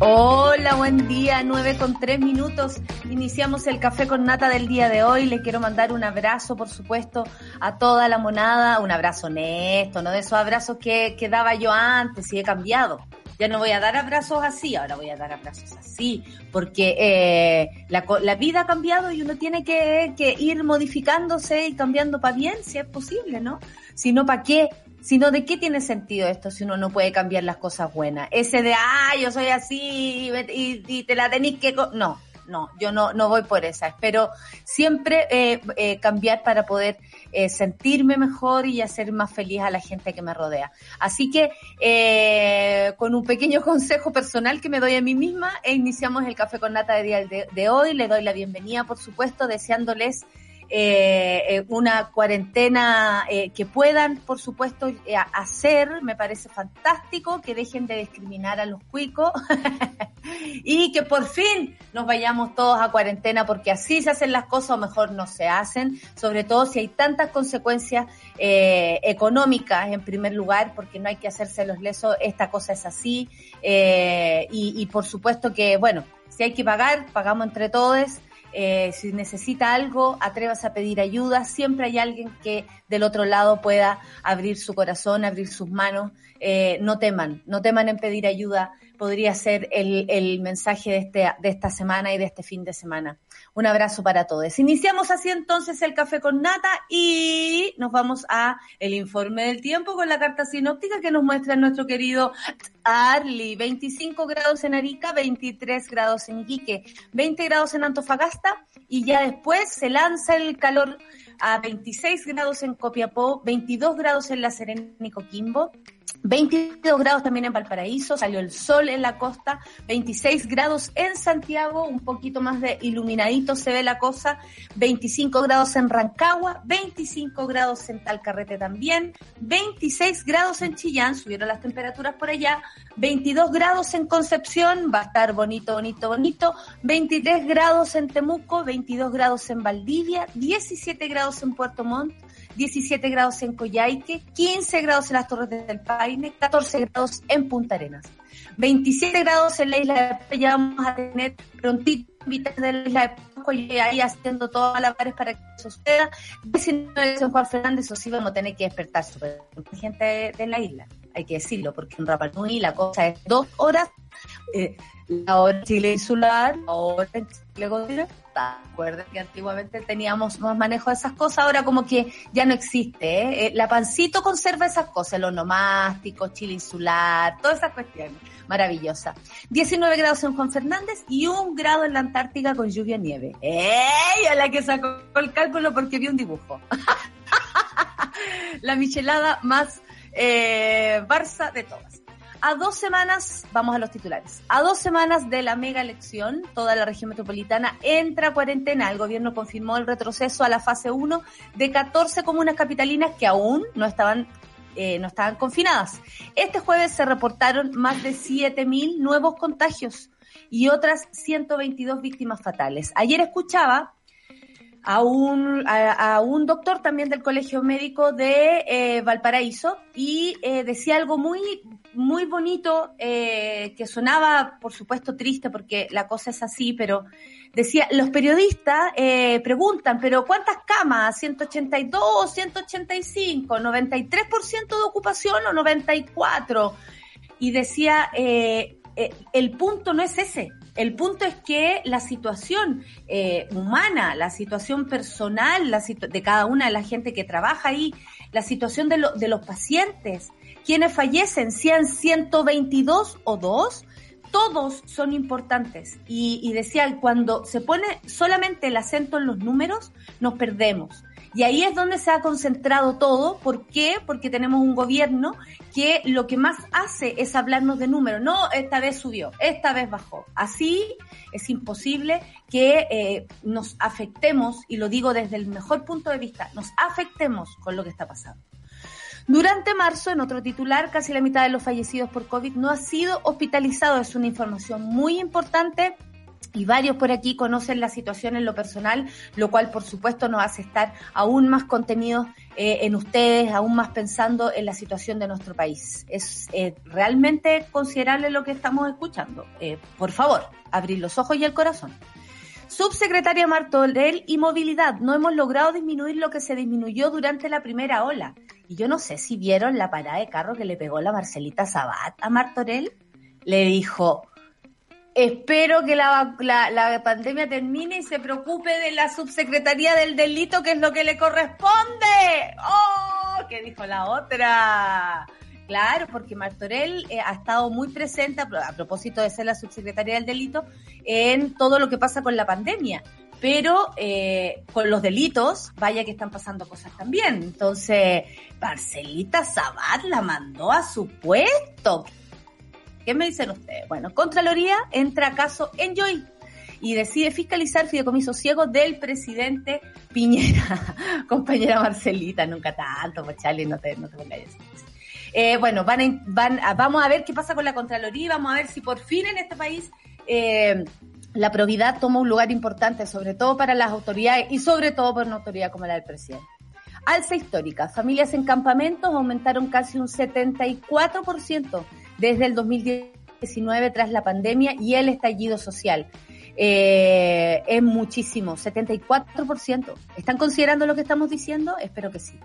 Hola, buen día, 9 con 3 minutos. Iniciamos el café con nata del día de hoy. Le quiero mandar un abrazo, por supuesto, a toda la monada. Un abrazo honesto, no de esos abrazos que, que daba yo antes y he cambiado. Ya no voy a dar abrazos así, ahora voy a dar abrazos así, porque eh, la, la, vida ha cambiado y uno tiene que, que ir modificándose y cambiando para bien, si es posible, ¿no? Si no, ¿para qué? Sino de qué tiene sentido esto si uno no puede cambiar las cosas buenas. Ese de, ah, yo soy así y, te la tenéis que... No, no, yo no, no voy por esa. Espero siempre eh, eh, cambiar para poder eh, sentirme mejor y hacer más feliz a la gente que me rodea. Así que, eh, con un pequeño consejo personal que me doy a mí misma, iniciamos el café con nata de día de hoy. Le doy la bienvenida, por supuesto, deseándoles eh, una cuarentena eh, que puedan, por supuesto, eh, hacer, me parece fantástico, que dejen de discriminar a los cuicos y que por fin nos vayamos todos a cuarentena porque así se hacen las cosas o mejor no se hacen, sobre todo si hay tantas consecuencias eh, económicas en primer lugar, porque no hay que hacerse los lesos, esta cosa es así y, y por supuesto que, bueno, si hay que pagar, pagamos entre todos. Eh, si necesita algo, atrévase a pedir ayuda. Siempre hay alguien que del otro lado pueda abrir su corazón, abrir sus manos. Eh, no teman, no teman en pedir ayuda. Podría ser el, el mensaje de, este, de esta semana y de este fin de semana. Un abrazo para todos. Iniciamos así entonces el café con nata y nos vamos a el informe del tiempo con la carta sinóptica que nos muestra nuestro querido Arli. 25 grados en Arica, 23 grados en Iquique, 20 grados en Antofagasta y ya después se lanza el calor a 26 grados en Copiapó, 22 grados en La Serena y Coquimbo, 22 grados también en Valparaíso, salió el sol en la costa, 26 grados en Santiago, un poquito más de iluminadito se ve la cosa, 25 grados en Rancagua, 25 grados en Talcarrete también, 26 grados en Chillán, subieron las temperaturas por allá, 22 grados en Concepción, va a estar bonito, bonito, bonito, 23 grados en Temuco, 22 grados en Valdivia, 17 grados en Puerto Montt, 17 grados en Coyhaique, 15 grados en las Torres del Paine, 14 grados en Punta Arenas. 27 grados en la isla de ya vamos a tener prontito invitados de la isla de Pascua y ahí haciendo todas las bares para que eso suceda. 19 en Juan Fernández, o sí vamos a tener que despertar super gente de, la isla, hay que decirlo, porque en Rapa Nui la cosa es dos horas, eh, la hora Chile insular, la hora en Chile continental. Recuerden que antiguamente teníamos más manejo de esas cosas, ahora como que ya no existe. ¿eh? La pancito conserva esas cosas, el onomástico, Chile insular, todas esas cuestiones. Maravillosa. 19 grados en Juan Fernández y un grado en la Antártica con lluvia y nieve. ¡Ey! A la que sacó el cálculo porque vi un dibujo. la michelada más eh, Barça de todas a dos semanas, vamos a los titulares, a dos semanas de la mega elección, toda la región metropolitana entra a cuarentena. El gobierno confirmó el retroceso a la fase 1 de 14 comunas capitalinas que aún no estaban eh, no estaban confinadas. Este jueves se reportaron más de 7.000 nuevos contagios y otras 122 víctimas fatales. Ayer escuchaba a un, a, a, un doctor también del Colegio Médico de eh, Valparaíso y eh, decía algo muy, muy bonito eh, que sonaba, por supuesto, triste porque la cosa es así, pero decía, los periodistas eh, preguntan, pero ¿cuántas camas? ¿182, 185, 93% de ocupación o 94%? Y decía, eh, el punto no es ese El punto es que la situación eh, humana, la situación personal la de cada una de la gente que trabaja ahí, la situación de, de los pacientes, quienes fallecen, sean 122 o 2, todos son importantes. Y, y decía, cuando se pone solamente el acento en los números, nos perdemos. Y ahí es donde se ha concentrado todo. ¿Por qué? Porque tenemos un gobierno que lo que más hace es hablarnos de números. No, esta vez subió, esta vez bajó. Así es imposible que eh, nos afectemos, y lo digo desde el mejor punto de vista, nos afectemos con lo que está pasando. Durante marzo, en otro titular, casi la mitad de los fallecidos por COVID no ha sido hospitalizado. Es una información muy importante y varios por aquí conocen la situación en lo personal, lo cual por supuesto nos hace estar aún más contenidos eh, en ustedes, aún más pensando en la situación de nuestro país. Es eh, realmente considerable lo que estamos escuchando. Eh, por favor, abrir los ojos y el corazón. Subsecretaria Martorell y Movilidad, no hemos logrado disminuir lo que se disminuyó durante la primera ola. Y yo no sé si vieron la parada de carro que le pegó la Marcelita Sabat a Martorell. Le dijo, Espero que la, la, pandemia termine y se preocupe de la subsecretaría del delito, que es lo que le corresponde. ¡Oh! ¿Qué dijo la otra? Claro, porque Martorell eh, ha estado muy presente, a, propósito de ser la subsecretaría del delito, en todo lo que pasa con la pandemia. Pero eh, con los delitos, vaya que están pasando cosas también. Entonces, Marcelita Sabat la mandó a su puesto. ¿Qué me dicen ustedes? Bueno, Contraloría entra a caso Enjoy y decide fiscalizar fideicomiso ciego del presidente Piñera. Compañera Marcelita, nunca tanto, pues Charlie, no te, no te pongas eh, bueno, van, van vamos a ver qué pasa con la Contraloría, vamos a ver si por fin en este país eh, la probidad toma un lugar importante, sobre todo para las autoridades y sobre todo por una autoridad como la del presidente. Alza histórica. Familias en campamentos aumentaron casi un 74% desde el 2019 tras la pandemia y el estallido social. Eh, es muchísimo, 74%. ¿Están considerando lo que estamos diciendo? Espero que sí.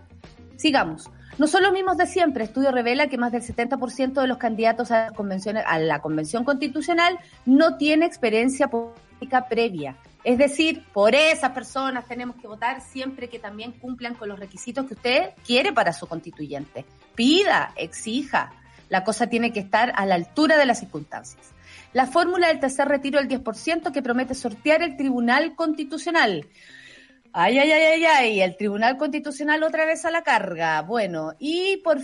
Sigamos. No son los mismos de siempre. Estudio revela que más del 70% de los candidatos a, a la Convención Constitucional no tiene experiencia política previa. Es decir, por esas personas tenemos que votar siempre que también cumplan con los requisitos que usted quiere para su constituyente. Pida, exija, la cosa tiene que estar a la altura de las circunstancias. La fórmula del tercer retiro del 10% que promete sortear el Tribunal Constitucional. Ay, ay, ay, ay, ay, el Tribunal Constitucional otra vez a la carga. Bueno, y por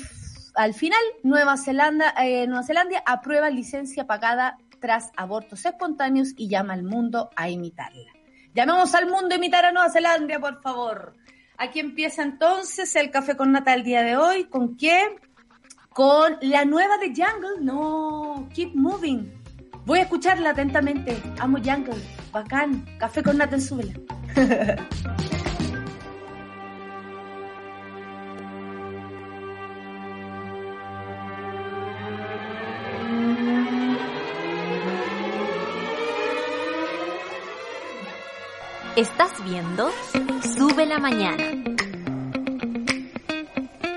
al final Nueva Zelanda, eh, Nueva Zelanda aprueba licencia pagada tras abortos espontáneos y llama al mundo a imitarla. Llamemos al mundo a imitar a Nueva Zelanda, por favor. Aquí empieza entonces el café con nata del día de hoy. ¿Con qué? Con la nueva de Jungle. No, Keep Moving. Voy a escucharla atentamente. Amo Jungle. Bacán. Café con nata en Estás viendo Sube la Mañana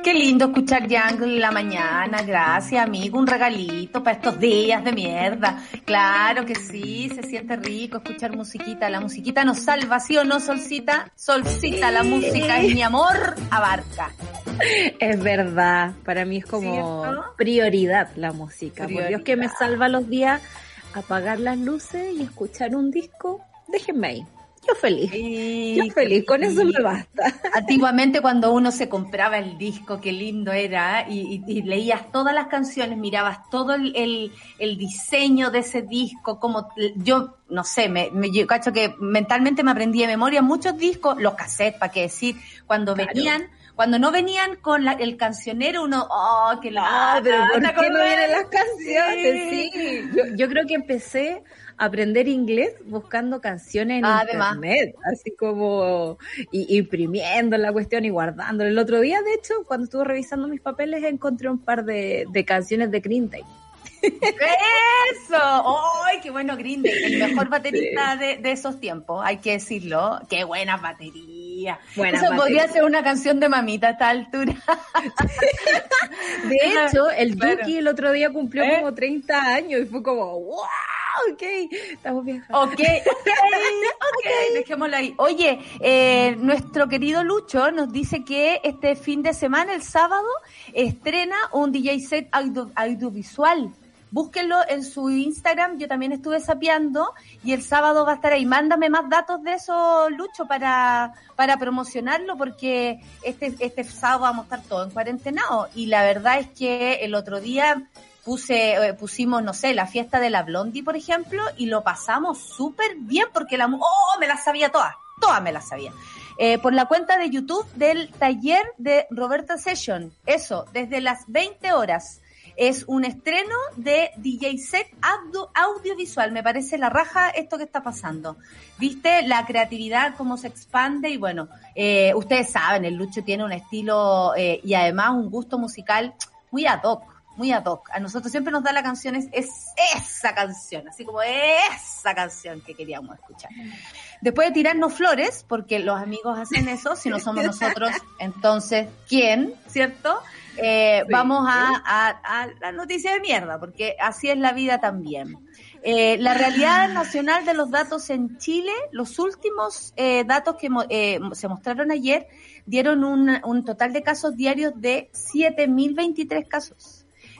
Qué lindo escuchar Jungle en la mañana. Gracias, amigo. Un regalito para estos días de mierda. Claro que sí, se siente rico escuchar musiquita. La musiquita nos salva, ¿sí o no, Solcita? Solcita, la música es mi amor, abarca. Es verdad, para mí es como prioridad la música. Por Dios que me salva los días apagar las luces y escuchar un disco. Déjenme ahí. Yo feliz. yo feliz, con eso me basta. Antiguamente cuando uno se compraba el disco, qué lindo era, y, leías todas las canciones, mirabas todo el, diseño de ese disco, como yo, no sé, me, yo cacho que mentalmente me aprendí de memoria muchos discos, los cassettes, para qué decir, cuando venían cuando no venían con el cancionero, uno, oh, qué la. pero ¿por qué no vienen las canciones? Sí. Yo, yo, creo que empecé aprender inglés buscando canciones en internet, así como imprimiendo la cuestión y guardando. El otro día, de hecho, cuando estuve revisando mis papeles, encontré un par de, canciones de Green Day. ¡Eso! ¡Ay, qué bueno Green Day! El mejor baterista de, esos tiempos, hay que decirlo. ¡Qué buena batería! Buena Eso podría ser una canción de mamita a esta altura. de hecho, el Duki el otro día cumplió ¿Eh? como 30 años y fue como ¡wow! Ok, estamos bien. Ok, ok, ok, dejémoslo ahí. Oye, eh, nuestro querido Lucho nos dice que este fin de semana, el sábado, estrena un DJ set audiovisual búsquenlo en su Instagram, yo también estuve sapeando y el sábado va a estar ahí. Mándame más datos de eso, Lucho, para, para promocionarlo, porque este, este sábado vamos a estar todos en cuarentena y la verdad es que el otro día puse, eh, pusimos, no sé, la fiesta de la Blondie, por ejemplo, y lo pasamos súper bien porque la, oh, me la sabía todas, todas me la sabía. Eh, por la cuenta de YouTube del taller de Roberta Session. Eso, desde las 20 horas. Es un estreno de DJ set audiovisual. Me parece la raja esto que está pasando. ¿Viste? La creatividad, cómo se expande y bueno, eh, ustedes saben, el Lucho tiene un estilo eh, y además un gusto musical muy ad hoc muy ad hoc. A nosotros siempre nos da la canción, es, esa canción, así como esa canción que queríamos escuchar. Después de tirarnos flores, porque los amigos hacen eso, si no somos nosotros, entonces, ¿quién? ¿Cierto? Eh, vamos a, a, la noticia de mierda, porque así es la vida también. Eh, la realidad nacional de los datos en Chile, los últimos eh, datos que se mostraron ayer, dieron un, un total de casos diarios de 7.023 casos.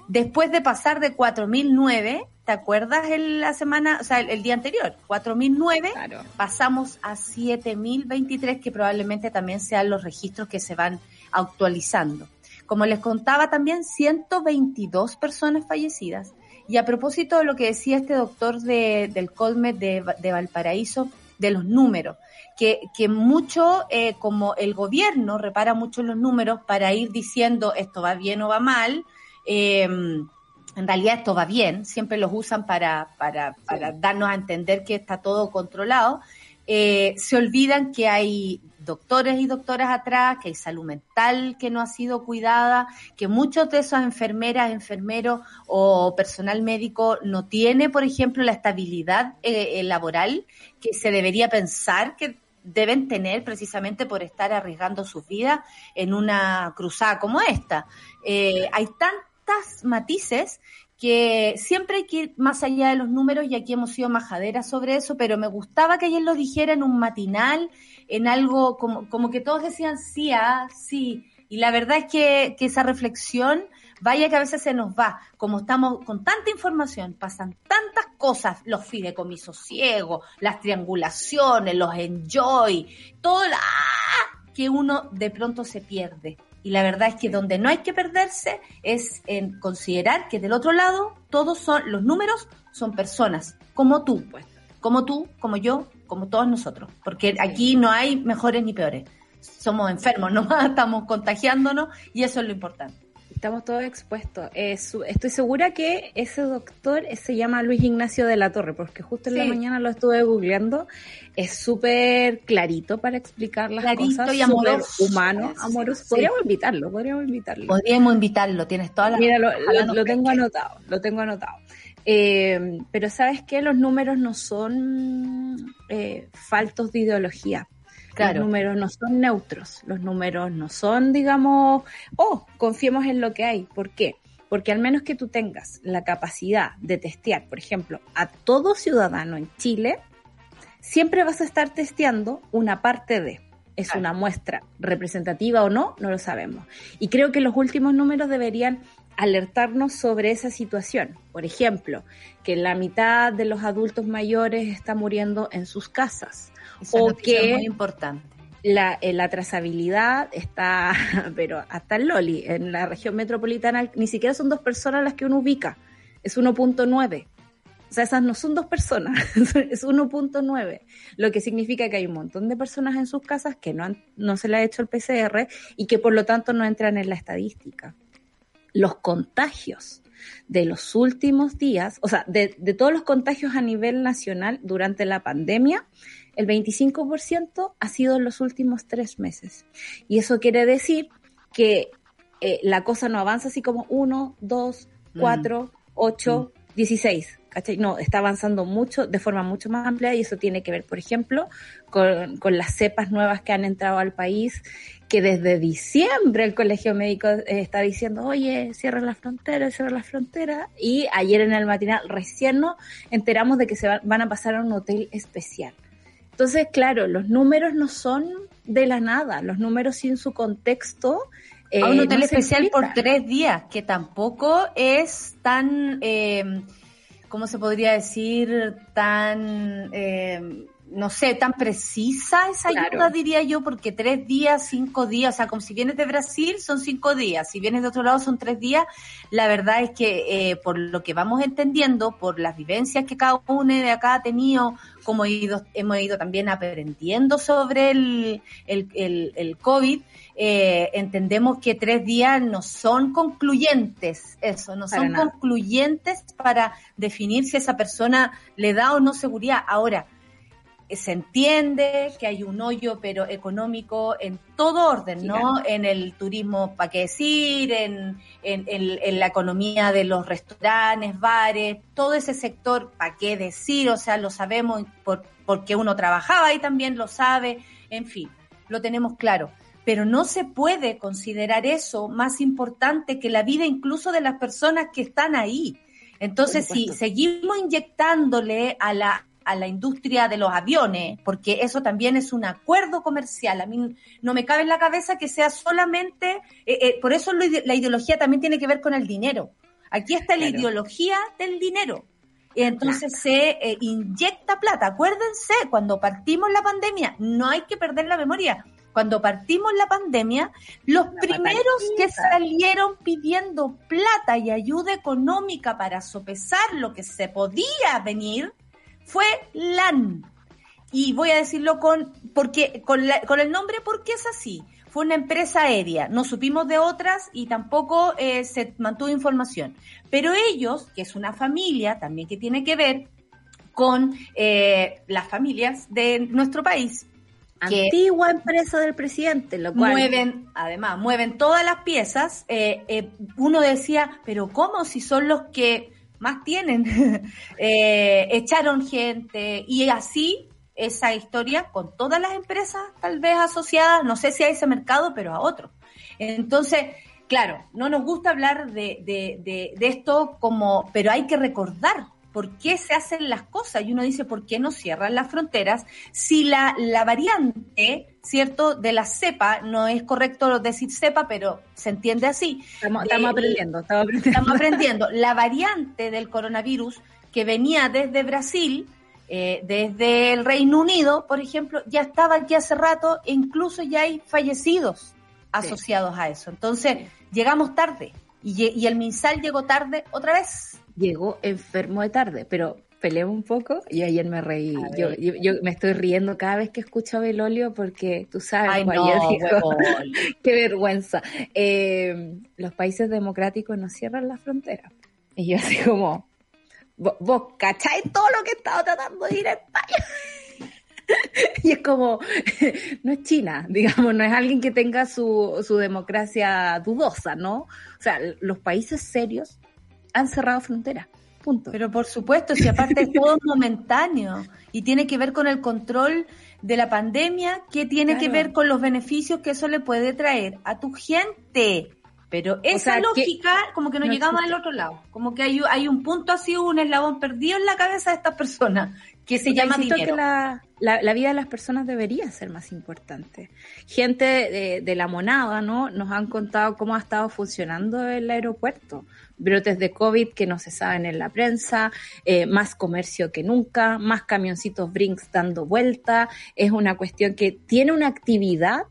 Después de pasar de 4.009, ¿te acuerdas el, la semana, o sea, el, día anterior? 4.009, claro. pasamos a 7.023, que probablemente también sean los registros que se van actualizando. Como les contaba también, 122 personas fallecidas. Y a propósito de lo que decía este doctor de, del Colme de, Valparaíso, de los números, que, que mucho, eh, como el gobierno repara mucho los números para ir diciendo esto va bien o va mal, eh, en realidad esto va bien, siempre los usan para, para, para darnos a entender que está todo controlado, eh, se olvidan que hay doctores y doctoras atrás, que hay salud mental que no ha sido cuidada, que muchos de esas enfermeras, enfermeros o personal médico no tiene, por ejemplo, la estabilidad eh, eh, laboral que se debería pensar que deben tener precisamente por estar arriesgando sus vidas en una cruzada como esta. Eh, hay tantas matices que siempre hay que ir más allá de los números y aquí hemos sido majaderas sobre eso, pero me gustaba que ayer lo dijera en un matinal en algo como, como que todos decían sí, ah, sí. Y la verdad es que, que esa reflexión, vaya que a veces se nos va. Como estamos con tanta información, pasan tantas cosas, los fideicomisos ciegos, las triangulaciones, los enjoy, todo, ¡ah! Que uno de pronto se pierde. Y la verdad es que donde no hay que perderse es en considerar que del otro lado todos son, los números son personas, como tú, pues, como tú, como yo, como todos nosotros, porque aquí no hay mejores ni peores. Somos enfermos, nomás estamos contagiándonos y eso es lo importante. Estamos todos expuestos. estoy segura que ese doctor se llama Luis Ignacio de la Torre, porque justo en la mañana lo estuve googleando. Es súper clarito para explicar las cosas. y amoroso. Humano, amoroso. Podríamos invitarlo, podríamos invitarlo. Podríamos invitarlo, tienes toda la... Mira, lo tengo anotado, lo tengo anotado. Eh, pero sabes que los números no son eh, faltos de ideología. Los números no son neutros, los números no son, digamos, oh, confiemos en lo que hay. ¿Por qué? Porque al menos que tú tengas la capacidad de testear, por ejemplo, a todo ciudadano en Chile, siempre vas a estar testeando una parte de. ¿Es una muestra representativa o no? No lo sabemos. Y creo que los últimos números deberían alertarnos sobre esa situación. Por ejemplo, que la mitad de los adultos mayores está muriendo en sus casas. O que es muy importante. La, eh, la trazabilidad está, pero hasta el Loli, en la región metropolitana ni siquiera son dos personas las que uno ubica, es 1.9. O sea, esas no son dos personas, es 1.9, lo que significa que hay un montón de personas en sus casas que no, han, no se le ha hecho el PCR y que por lo tanto no entran en la estadística los contagios de los últimos días, o sea, de, todos los contagios a nivel nacional durante la pandemia, el 25% ha sido en los últimos tres meses. Y eso quiere decir que eh, la cosa no avanza así como 1, 2, 4, 8, 16. ¿cachai? No, está avanzando mucho, de forma mucho más amplia y eso tiene que ver, por ejemplo, con, con las cepas nuevas que han entrado al país, que desde diciembre el Colegio Médico eh, está diciendo, oye, cierra la frontera, cierra la frontera, y ayer en el matinal recién nos enteramos de que se van a pasar a un hotel especial. Entonces, claro, los números no son de la nada, los números sin su contexto. Eh, a un hotel especial por tres días, que tampoco es tan, eh, ¿cómo se podría decir? Tan... Eh, no sé, tan precisa esa ayuda, diría yo, porque tres días, cinco días, o sea, como si vienes de Brasil son cinco días, si vienes de otro lado son tres días, la verdad es que eh, por lo que vamos entendiendo, por las vivencias que cada uno de acá ha tenido, como ido, hemos ido también aprendiendo sobre el, el, el, COVID, eh, entendemos que tres días no son concluyentes, eso, no son concluyentes para definir si esa persona le da o no seguridad. Ahora, se entiende que hay un hoyo, pero económico en todo orden, ¿no? En el turismo, para qué decir, en, en, la economía de los restaurantes, bares, todo ese sector, para qué decir, o sea, lo sabemos por, porque uno trabajaba ahí también, lo sabe, en fin, lo tenemos claro. Pero no se puede considerar eso más importante que la vida incluso de las personas que están ahí. Entonces, si seguimos inyectándole a la, a la industria de los aviones, porque eso también es un acuerdo comercial. A mí no me cabe en la cabeza que sea solamente, eh, eh, por eso la ideología también tiene que ver con el dinero. Aquí está la ideología del dinero. Y entonces se eh, inyecta plata. Acuérdense, cuando partimos la pandemia, no hay que perder la memoria. Cuando partimos la pandemia, los primeros que salieron pidiendo plata y ayuda económica para sopesar lo que se podía venir fue LAN. Y voy a decirlo con, porque, con, con el nombre porque es así. Fue una empresa aérea, no supimos de otras y tampoco eh, se mantuvo información. Pero ellos, que es una familia también que tiene que ver con eh, las familias de nuestro país, antigua empresa del presidente, lo cual mueven, además, mueven todas las piezas. Eh, uno decía, pero ¿cómo si son los que más tienen. eh, echaron gente y así esa historia con todas las empresas tal vez asociadas, no sé si a ese mercado, pero a otro. Entonces, claro, no nos gusta hablar de, de, de, de esto como, pero hay que recordar por qué se hacen las cosas. Y uno dice, ¿por qué no cierran las fronteras? Si la, la variante, ¿cierto?, de la cepa, no es correcto decir cepa, pero se entiende así. Estamos, aprendiendo, estamos aprendiendo. Estamos aprendiendo. La variante del coronavirus que venía desde Brasil, eh, desde el Reino Unido, por ejemplo, ya estaba aquí hace rato e incluso ya hay fallecidos asociados a eso. Entonces, llegamos tarde y, y el MinSal llegó tarde otra vez llegó enfermo de tarde, pero peleé un poco y ayer me reí. Yo, yo, me estoy riendo cada vez que escucho a Belolio porque tú sabes, Ay, no, qué vergüenza. Eh, los países democráticos no cierran las fronteras. Y yo así como, vos, cacháis todo lo que he estado tratando de ir a España. y es como, no es China, digamos, no es alguien que tenga su, su democracia dudosa, ¿no? O sea, los países serios han cerrado fronteras. Punto. Pero por supuesto, si aparte es todo momentáneo y tiene que ver con el control de la pandemia, que tiene que ver con los beneficios que eso le puede traer a tu gente. Pero esa lógica, como que no, llegamos al otro lado. Como que hay, hay un punto así, un eslabón perdido en la cabeza de estas personas, que se llama dinero. Que la, la, vida de las personas debería ser más importante. Gente de, de, la monada, ¿no? Nos han contado cómo ha estado funcionando el aeropuerto brotes de COVID que no se saben en la prensa, eh, más comercio que nunca, más camioncitos Brinks dando vuelta. Es una cuestión que tiene una actividad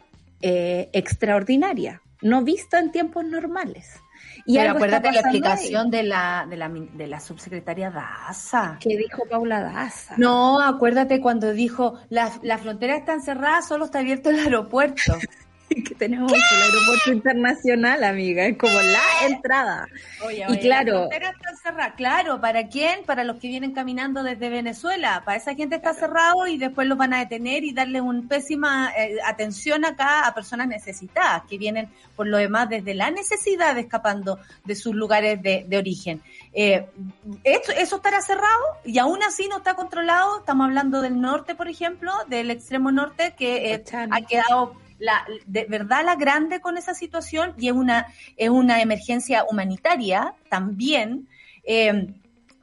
eh, extraordinaria, no vista en tiempos normales. Y Pero acuérdate la explicación de la, de la, de la subsecretaria Daza. ¿Qué dijo Paula Daza? No, acuérdate cuando dijo, la, la frontera está encerrada, solo está abierto el aeropuerto. que tenemos el aeropuerto internacional, amiga, es como la entrada. y claro, claro, ¿para quién? Para los que vienen caminando desde Venezuela, para esa gente está cerrado y después los van a detener y darle un pésima eh, atención acá a personas necesitadas que vienen por lo demás desde la necesidad escapando de sus lugares de, origen. Eh, esto, eso estará cerrado y aún así no está controlado. Estamos hablando del norte, por ejemplo, del extremo norte que eh, ha quedado la, de verdad la grande con esa situación y es una, es una emergencia humanitaria también. Eh,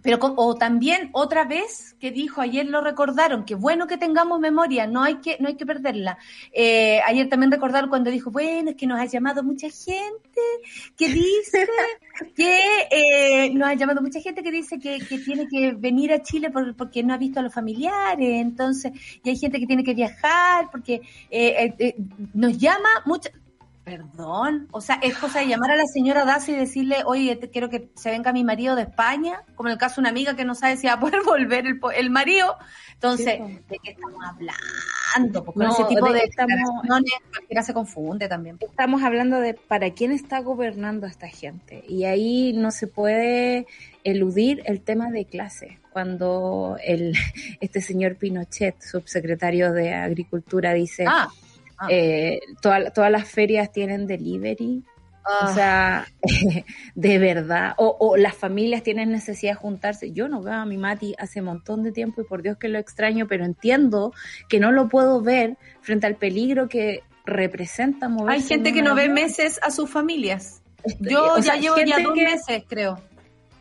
pero o también otra vez que dijo, ayer lo recordaron, que bueno que tengamos memoria, no hay que, no hay que perderla. Eh, ayer también recordaron cuando dijo, bueno, es que nos ha llamado mucha gente que dice que eh, nos ha llamado mucha gente que dice que, que tiene que venir a Chile porque no ha visto a los familiares, entonces, y hay gente que tiene que viajar porque eh, eh nos llama mucha, Perdón, o sea, es cosa de llamar a la señora Dacia y decirle, oye, quiero que se venga mi marido de España, como en el caso de una amiga que no sabe si va a poder volver el, el marido. Entonces, ¿de qué estamos hablando? Porque ese tipo de, estamos, cualquiera se confunde también. Estamos hablando de para quién está gobernando esta gente. Y ahí no se puede eludir el tema de clase. Cuando el, este señor Pinochet, subsecretario de Agricultura, dice... Ah Ah. Eh, todas las ferias tienen delivery. O ah. sea, de verdad. O, las familias tienen necesidad de juntarse. Yo no veo a mi Mati hace un montón de tiempo y por Dios que lo extraño, pero entiendo que no lo puedo ver frente al peligro que representa moverse. Hay gente que no ve meses a sus familias. Yo ya llevo ya dos meses, creo.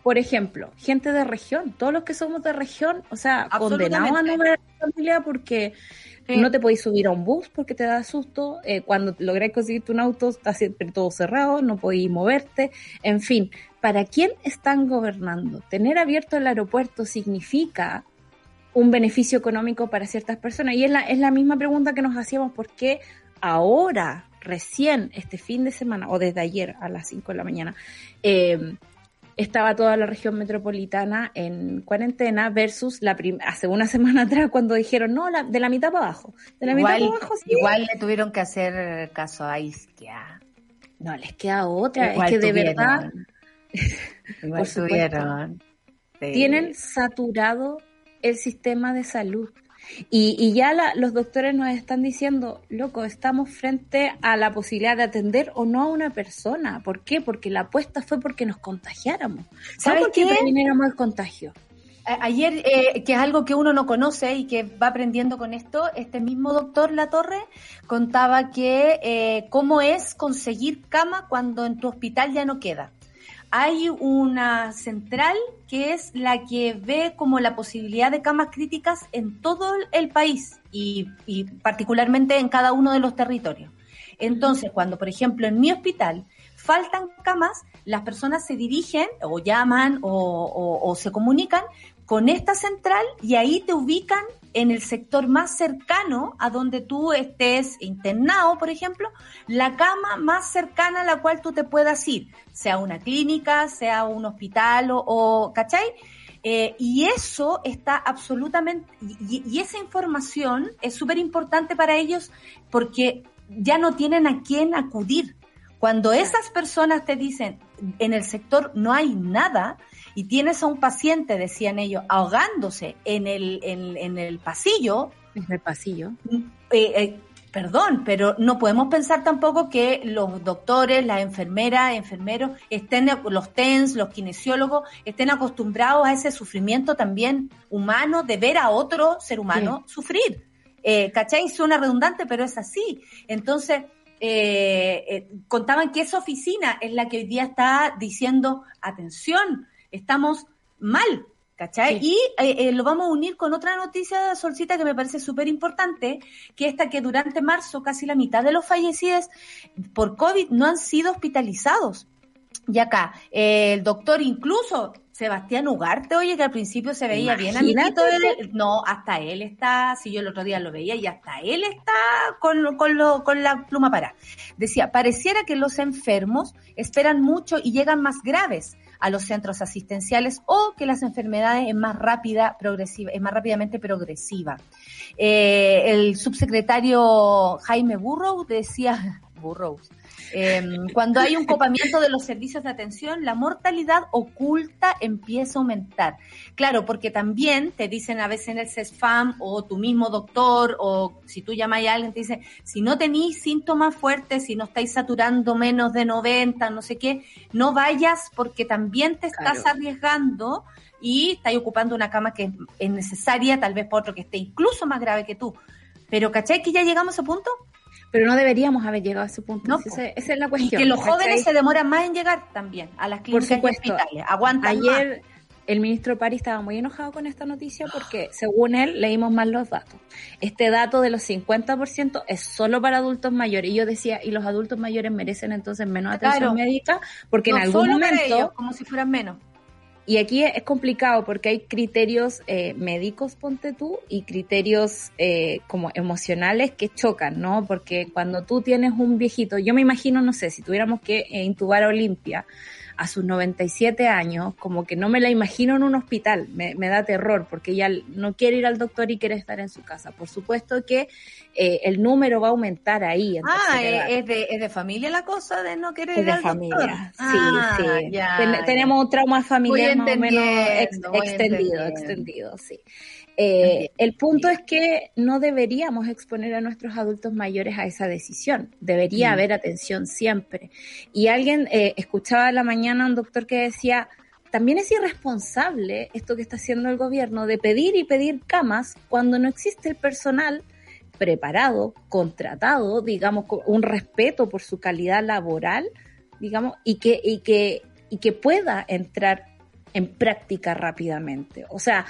Por ejemplo, gente de región, todos los que somos de región, o sea, condenados a no ver a la familia porque no te podéis subir a un bus porque te da susto. Eh, cuando lográis conseguirte un auto, está siempre todo cerrado, no podéis moverte. En fin, ¿para quién están gobernando? Tener abierto el aeropuerto significa un beneficio económico para ciertas personas. Y es la, es la misma pregunta que nos hacíamos, ¿por qué ahora, recién, este fin de semana, o desde ayer a las 5 de la mañana, eh, estaba toda la región metropolitana en cuarentena versus la hace una semana atrás cuando dijeron, no, de la mitad para abajo. De la igual, mitad para abajo, Igual le tuvieron que hacer caso a Isquia. No, les queda otra. es que de verdad... Igual tuvieron. Tienen saturado el sistema de salud. Y, ya los doctores nos están diciendo, loco, estamos frente a la posibilidad de atender o no a una persona. ¿Por qué? Porque la apuesta fue porque nos contagiáramos. ¿Sabes por qué previniéramos el contagio? Ayer, eh, que es algo que uno no conoce y que va aprendiendo con esto, este mismo doctor Latorre contaba que eh, cómo es conseguir cama cuando en tu hospital ya no queda hay una central que es la que ve como la posibilidad de camas críticas en todo el país y, particularmente en cada uno de los territorios. Entonces, cuando, por ejemplo, en mi hospital faltan camas, las personas se dirigen o llaman o se comunican con esta central y ahí te ubican en el sector más cercano a donde tú estés internado, por ejemplo, la cama más cercana a la cual tú te puedas ir, sea una clínica, sea un hospital o, ¿cachai? Eh, y eso está absolutamente, y, esa información es súper importante para ellos porque ya no tienen a quién acudir. Cuando esas personas te dicen, en el sector no hay nada, y tienes a un paciente, decían ellos, ahogándose en el, en, el pasillo. En el pasillo. Eh, eh, perdón, pero no podemos pensar tampoco que los doctores, las enfermeras, enfermeros, estén, los TENS, los kinesiólogos, estén acostumbrados a ese sufrimiento también humano de ver a otro ser humano sufrir. Eh, ¿Cachai? Suena redundante, pero es así. Entonces, eh, eh, contaban que esa oficina es la que hoy día está diciendo, atención, estamos mal, ¿cachai? Y eh, lo vamos a unir con otra noticia, Solcita, que me parece súper importante, que esta que durante marzo casi la mitad de los fallecidos por COVID no han sido hospitalizados. Y acá, el doctor incluso Sebastián Ugarte, oye, que al principio se veía bien amiguito, no, hasta él está, si yo el otro día lo veía, y hasta él está con, con, lo, con la pluma para. Decía, pareciera que los enfermos esperan mucho y llegan más graves a los centros asistenciales o que las enfermedades es más rápida, progresiva, es más rápidamente progresiva. Eh, el subsecretario Jaime Burrow decía, Burroughs. Em, cuando hay un copamiento de los servicios de atención, la mortalidad oculta empieza a aumentar. Claro, porque también te dicen a veces en el CESFAM o tu mismo doctor o si tú llamas a alguien te dice, si no tenéis síntomas fuertes, si no estáis saturando menos de 90, no sé qué, no vayas porque también te estás arriesgando y estáis ocupando una cama que es necesaria, tal vez por otro que esté incluso más grave que tú. Pero ¿cachai que ya llegamos a ese punto? Pero no deberíamos haber llegado a ese punto. No, esa, es la cuestión. Y que los jóvenes se demoran más en llegar también a las clínicas y hospitales. Aguantan Ayer el ministro París estaba muy enojado con esta noticia porque, según él, leímos mal los datos. Este dato de los 50% es solo para adultos mayores. Y yo decía, ¿y los adultos mayores merecen entonces menos atención médica? Porque en algún momento... como si fueran menos. Y aquí es complicado porque hay criterios eh, médicos, ponte tú, y criterios eh, como emocionales que chocan, ¿no? Porque cuando tú tienes un viejito, yo me imagino, no sé, si tuviéramos que eh, intubar a Olimpia, a sus 97 años, como que no me la imagino en un hospital, me, da terror porque ella no quiere ir al doctor y quiere estar en su casa. Por supuesto que eh, el número va a aumentar ahí. ah, ¿es de, ¿es de familia la cosa de no querer ir al familia. Sí, ah, sí. tenemos un trauma familiar más o menos extendido, extendido, sí. Eh, el punto es que no deberíamos exponer a nuestros adultos mayores a esa decisión. Debería mm. haber atención siempre. Y alguien eh, escuchaba en la mañana a un doctor que decía, también es irresponsable esto que está haciendo el gobierno de pedir y pedir camas cuando no existe el personal preparado, contratado, digamos, con un respeto por su calidad laboral, digamos, y que, y que, y que pueda entrar en práctica rápidamente. O sea,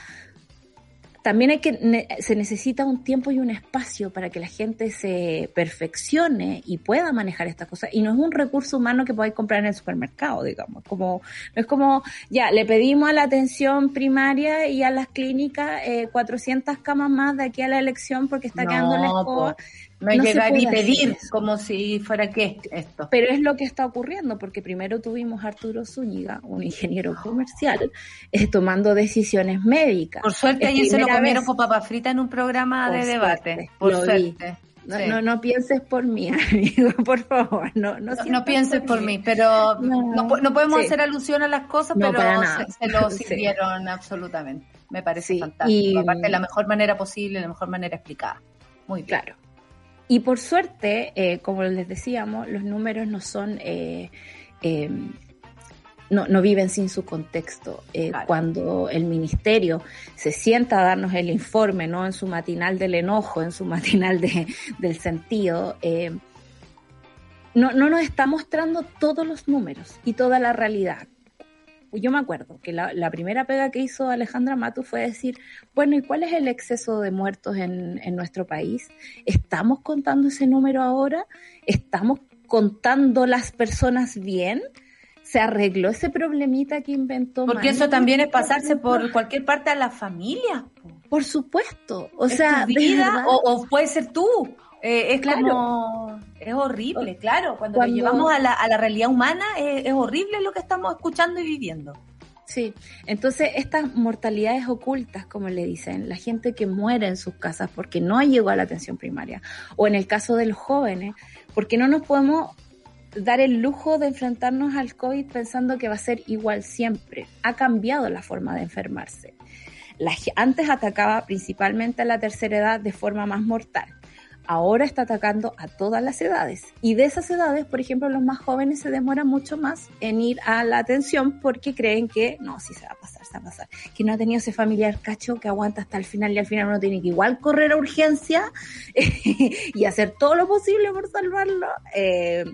también hay que se necesita un tiempo y un espacio para que la gente se perfeccione y pueda manejar estas cosas. Y no es un recurso humano que podáis comprar en el supermercado digamos. Como no es como ya le pedimos a la atención primaria y a las clínicas eh, 400 camas más de aquí a la elección porque está quedando la escoba no, hay llegar y pedir como si fuera que esto. Pero es lo que está ocurriendo, porque primero tuvimos a Arturo Zúñiga, un ingeniero comercial, eh, tomando decisiones médicas. Por suerte ayer se lo comieron con papa frita en un programa de debate. por suerte. No, no, pienses por mí, amigo, por favor. No, no, no, pienses por mí, pero no, podemos hacer alusión a las cosas, pero se, lo sirvieron absolutamente. Me parece fantástico. Y, Aparte, de la mejor manera posible, la mejor manera explicada. Muy Claro. Y por suerte, eh, como les decíamos, los números no son, eh, eh, no, no, viven sin su contexto. Cuando el ministerio se sienta a darnos el informe, no en su matinal del enojo, en su matinal de, del sentido, no, no nos está mostrando todos los números y toda la realidad yo me acuerdo que la, primera pega que hizo Alejandra Matu fue decir, bueno, ¿y cuál es el exceso de muertos en, en nuestro país? ¿Estamos contando ese número ahora? ¿Estamos contando las personas bien? ¿Se arregló ese problemita que inventó? Porque eso también es pasarse por cualquier parte a la familia. Por supuesto. O sea, vida, o, puede ser tú. Eh, es claro. es horrible, claro. Cuando, lo llevamos a la, a la realidad humana, es, horrible lo que estamos escuchando y viviendo. Sí, entonces estas mortalidades ocultas, como le dicen, la gente que muere en sus casas porque no llegó a la atención primaria, o en el caso de los jóvenes, porque no nos podemos dar el lujo de enfrentarnos al COVID pensando que va a ser igual siempre. Ha cambiado la forma de enfermarse. antes atacaba principalmente a la tercera edad de forma más mortal ahora está atacando a todas las edades. Y de esas edades, por ejemplo, los más jóvenes se demoran mucho más en ir a la atención porque creen que no, sí se va a pasar, se va a pasar. Que no ha tenido ese familiar cacho que aguanta hasta el final y al final uno tiene que igual correr a urgencia y hacer todo lo posible por salvarlo. Eh,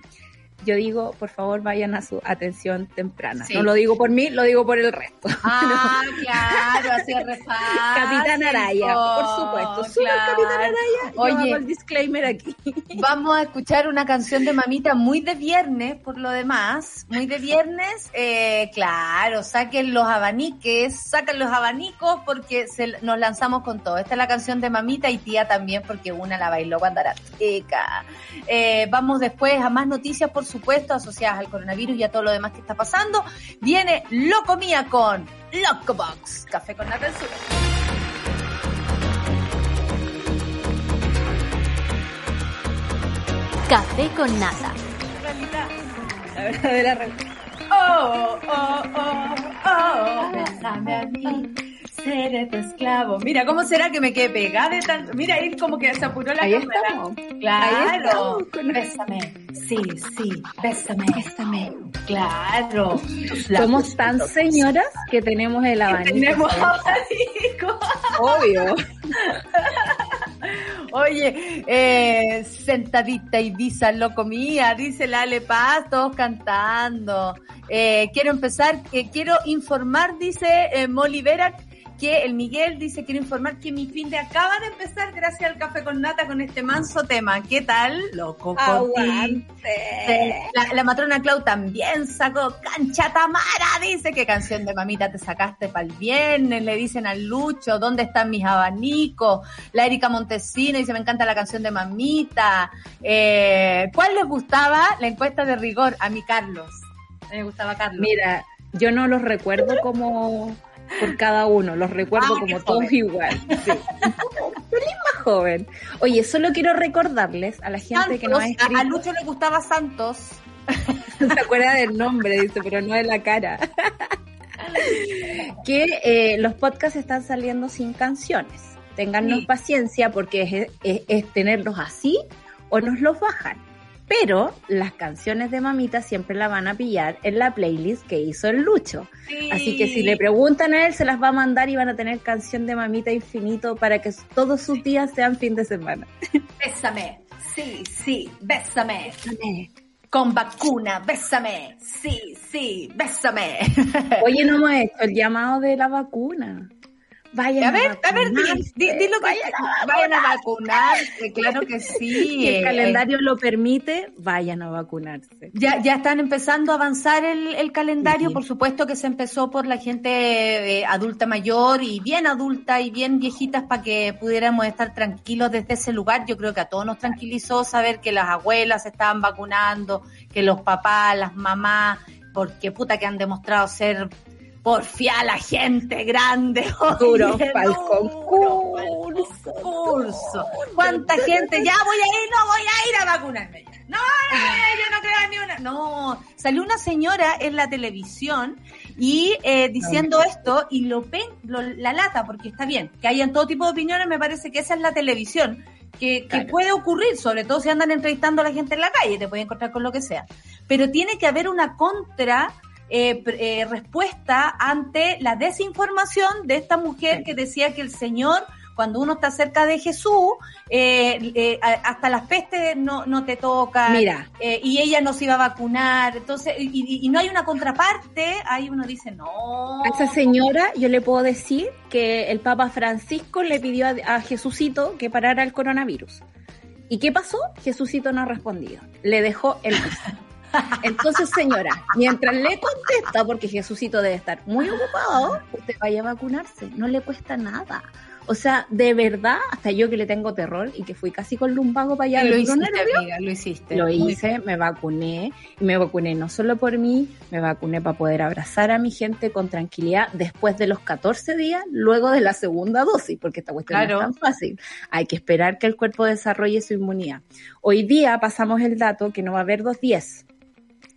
yo digo, por favor, vayan a su atención temprana. No lo digo por mí, lo digo por el resto. Ah, claro, así Capitán Araya, por supuesto. Capitán Araya. Oye, el disclaimer aquí. Vamos a escuchar una canción de mamita muy de viernes, por lo demás. Muy de viernes. Eh, claro, saquen los abaniques, saquen los abanicos porque se, nos lanzamos con todo. Esta es la canción de mamita y tía también porque una la bailó cuando era chica. Eh, vamos después a más noticias, por supuesto, asociadas al coronavirus y a todo lo demás que está pasando. Viene Locomía con Locobox, café con la Café con nata. La verdadera Oh, oh, oh, oh, bésame a mí seré tu esclavo. Mira, ¿cómo será que me quedé pegada de tanto? Mira, ahí como que se apuró la Ahí cámara. estamos. Claro. Ahí estamos. Bésame. Sí, sí, bésame. Bésame. Claro. Somos tan señoras que tenemos el abanico. Tenemos abanico. Obvio. Oye, eh, sentadita Ibiza lo comía, dice la Ale Paz, todos cantando. Eh, quiero empezar, eh, quiero informar, dice eh, Molly Vera, que el Miguel dice, quiero informar que mi fin de acaba de empezar gracias al café con nata con este manso tema. ¿Qué tal? Loco. La, la matrona Clau también sacó Cancha Tamara, dice que canción de mamita te sacaste para el viernes, le dicen al Lucho, ¿dónde están mis abanicos? La Erika Montesino dice, me encanta la canción de mamita. Eh, ¿Cuál les gustaba la encuesta de rigor? A mi Carlos. Me gustaba Carlos. Mira, yo no los recuerdo como por cada uno, los recuerdo Ah, como todos igual. Sí. Feliz más joven. Oye, solo quiero recordarles a la gente que nos ha a, Lucho le gustaba Santos. se acuerda del nombre, dice, pero no de la cara. que eh, los podcasts están saliendo sin canciones. Téngannos Sí. paciencia porque es, es- es tenerlos así o nos los bajan. Pero las canciones de mamita siempre la van a pillar en la playlist que hizo el Lucho. Así que si le preguntan a él, se las va a mandar y van a tener canción de mamita infinito para que todos sus días sean fin de semana. Bésame. Sí, sí, bésame. Con vacuna, bésame. Sí, sí, bésame. Oye, no hemos hecho el llamado de la vacuna. Vayan A ver, a ver, di, vacunarse. di- di lo que Vayan a vayan a vacunarse, claro que sí. Si el Eh, calendario lo permite, vayan a vacunarse. Ya, ya están empezando a avanzar el, el calendario, Sí. por supuesto que se empezó por la gente eh, adulta mayor y bien adulta y bien viejitas para que pudiéramos estar tranquilos desde ese lugar. Yo creo que a todos nos tranquilizó saber que las abuelas se estaban vacunando, que los papás, las mamás, porque puta que han demostrado ser porfía la gente grande. Duro pa'l concurso. concurso. ¿Cuánta gente? Ya voy a ir, no voy a ir a vacunarme. No, no, no, yo no creo ni una. No, salió una señora en la televisión y eh, diciendo esto y lo ven, lo- la lata, porque está bien, que hayan todo tipo de opiniones, me parece que esa es la televisión. Que, que Claro. puede ocurrir, sobre todo si andan entrevistando a la gente en la calle, te puede encontrar con lo que sea. Pero tiene que haber una contra eh, eh, respuesta ante la desinformación de esta mujer que decía que el Señor, cuando uno está cerca de Jesús, eh, eh, hasta las pestes no, no te tocan. Mira. eh, y ella no se iba a vacunar. Entonces, y, no hay una contraparte, ahí uno dice, no. A esa señora yo le puedo decir que el Papa Francisco le pidió a, a Jesucito que parara el coronavirus. ¿Y qué pasó? Jesucito no ha respondido. Le dejó el visto. Entonces, señora, mientras le contesta, porque Jesucito debe estar muy ocupado, usted vaya a vacunarse. No le cuesta nada. O sea, de verdad, hasta yo que le tengo terror y que fui casi con lumbago para allá. lo hiciste, amiga, lo hiciste. Lo hice, me vacuné, y me vacuné no solo por mí, me vacuné para poder abrazar a mi gente con tranquilidad después de los 14 días, luego de la segunda dosis, porque esta cuestión Claro. no es tan fácil. Hay que esperar que el cuerpo desarrolle su inmunidad. Hoy día pasamos el dato que no va a haber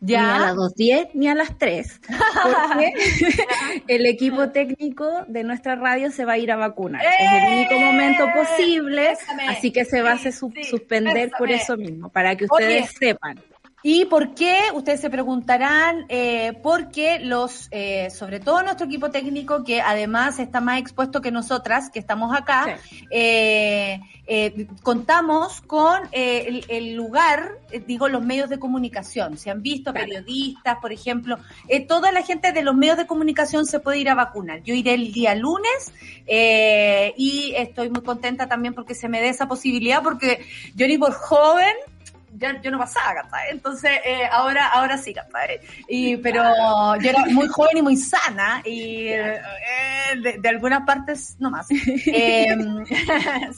210. Ni a las 2.10 ni a las 3. Porque el equipo técnico de nuestra radio se va a ir a vacunar. Es el único momento posible, así que se va a su- Sí, suspender por eso mismo, para que ustedes Oye. sepan. ¿Y por qué? Ustedes se preguntarán, eh, porque los, eh, sobre todo nuestro equipo técnico, que además está más expuesto que nosotras, que estamos acá, eh, eh, contamos con eh, el, el lugar, eh, digo, los medios de comunicación. Se han visto Claro. periodistas, por ejemplo, eh, toda la gente de los medios de comunicación se puede ir a vacunar. Yo iré el día lunes eh, y estoy muy contenta también porque se me dé esa posibilidad, porque yo ni por joven ya, yo no pasaba, ¿cachai? Entonces, eh, ahora, ahora sí, ¿cachai? Y, pero yo era muy joven y muy sana, y eh, de, de algunas partes no más. Eh,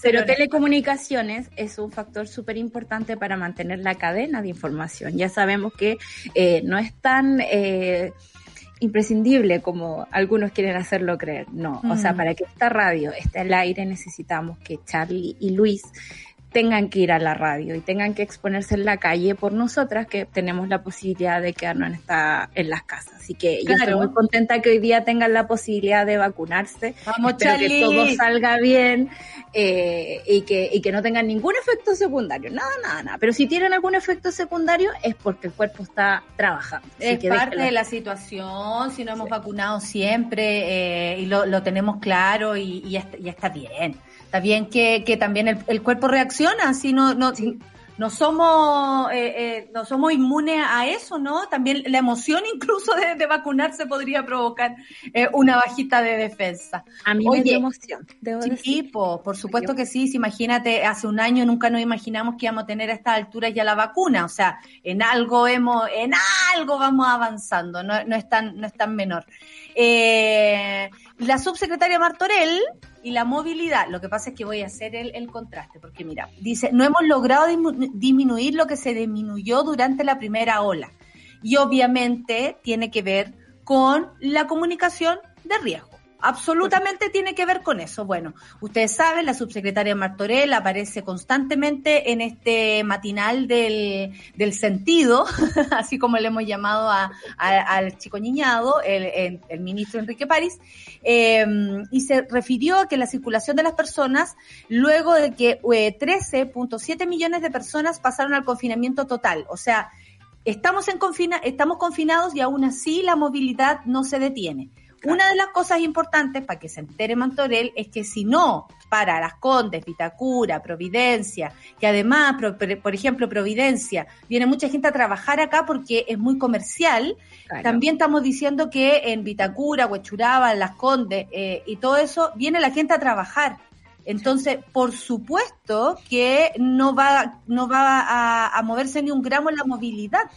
Pero telecomunicaciones es un factor súper importante para mantener la cadena de información. Ya sabemos que eh, no es tan eh, imprescindible como algunos quieren hacerlo creer. No, o sea, para que esta radio esté al aire necesitamos que Charlie y Luis tengan que ir a la radio y tengan que exponerse en la calle por nosotras que tenemos la posibilidad de quedarnos en, esta, en las casas. Así que yo estoy muy contenta que hoy día tengan la posibilidad de vacunarse. Vamos, Espero que todo salga bien eh, y, que, y que no tengan ningún efecto secundario. Nada, nada, nada. Pero si tienen algún efecto secundario es porque el cuerpo está trabajando. es parte de la situación, si no hemos vacunado siempre eh, y lo, lo, tenemos claro y, y, está, y está bien. Está bien que, que también el, el, cuerpo reacciona, si no, no, no somos, eh, eh, no somos inmunes a eso, ¿no? También la emoción incluso de, de vacunarse podría provocar eh, una bajita de defensa. A mí me dio emoción. sí, por supuesto que sí. Imagínate, hace un año nunca nos imaginamos que íbamos a tener a estas alturas ya la vacuna. O sea, en algo hemos, en algo vamos avanzando, no, no es tan, no es tan menor. Eh, la subsecretaria Martorell y la movilidad, lo que pasa es que voy a hacer el, el contraste, porque mira, dice, no hemos logrado disminuir lo que se disminuyó durante la primera ola. Y obviamente tiene que ver con la comunicación de riesgo. Absolutamente tiene que ver con eso. Bueno, ustedes saben, la subsecretaria Martorell aparece constantemente en este matinal del, del sentido, así como le hemos llamado a, al chico niñado, el, el, ministro Enrique París, eh, y se refirió a que la circulación de las personas, luego de que eh, 13.7 millones de personas pasaron al confinamiento total, o sea, estamos, en confina, estamos confinados y aún así la movilidad no se detiene. Una de las cosas importantes para que se entere Mantorel es que si no para Las Condes, Vitacura, Providencia, que además, por, ejemplo, Providencia, viene mucha gente a trabajar acá porque es muy comercial, también estamos diciendo que en Vitacura, Huechuraba, Las Condes eh, y todo eso, viene la gente a trabajar. Entonces, por supuesto que no va, no va a, a moverse ni un gramo en la movilidad.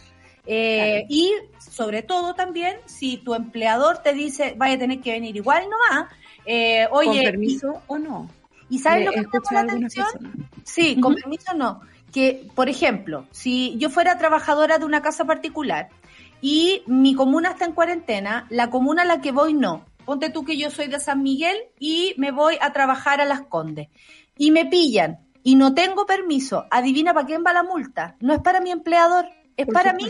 Eh, y sobre todo también, si tu empleador te dice, vaya a tener que venir igual nomás, eh, oye... ¿Con permiso o no? ¿Y sabes lo que me llama la atención? Sí, con permiso no. Que, por ejemplo, si yo fuera trabajadora de una casa particular y mi comuna está en cuarentena, la comuna a la que voy no. Ponte tú que yo soy de San Miguel y me voy a trabajar a Las Condes. Y me pillan y no tengo permiso. Adivina para quién va la multa. No es para mi empleador, es para mí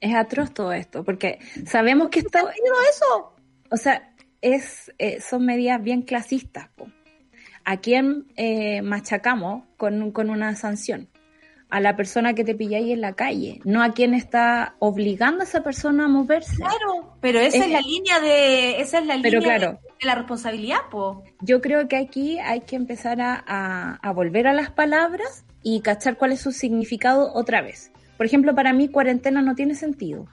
es atroz todo esto, porque sabemos que está... eso? O sea, es, eh, son medidas bien clasistas. ¿A quién eh, machacamos con, con una sanción? a la persona que te pilláis en la calle, no a quien está obligando a esa persona a moverse. Claro, pero esa es, la línea de, esa es la línea de, la responsabilidad, po. Yo creo que aquí hay que empezar a, a, a, volver a las palabras y cachar cuál es su significado otra vez. Por ejemplo, para mí cuarentena no tiene sentido.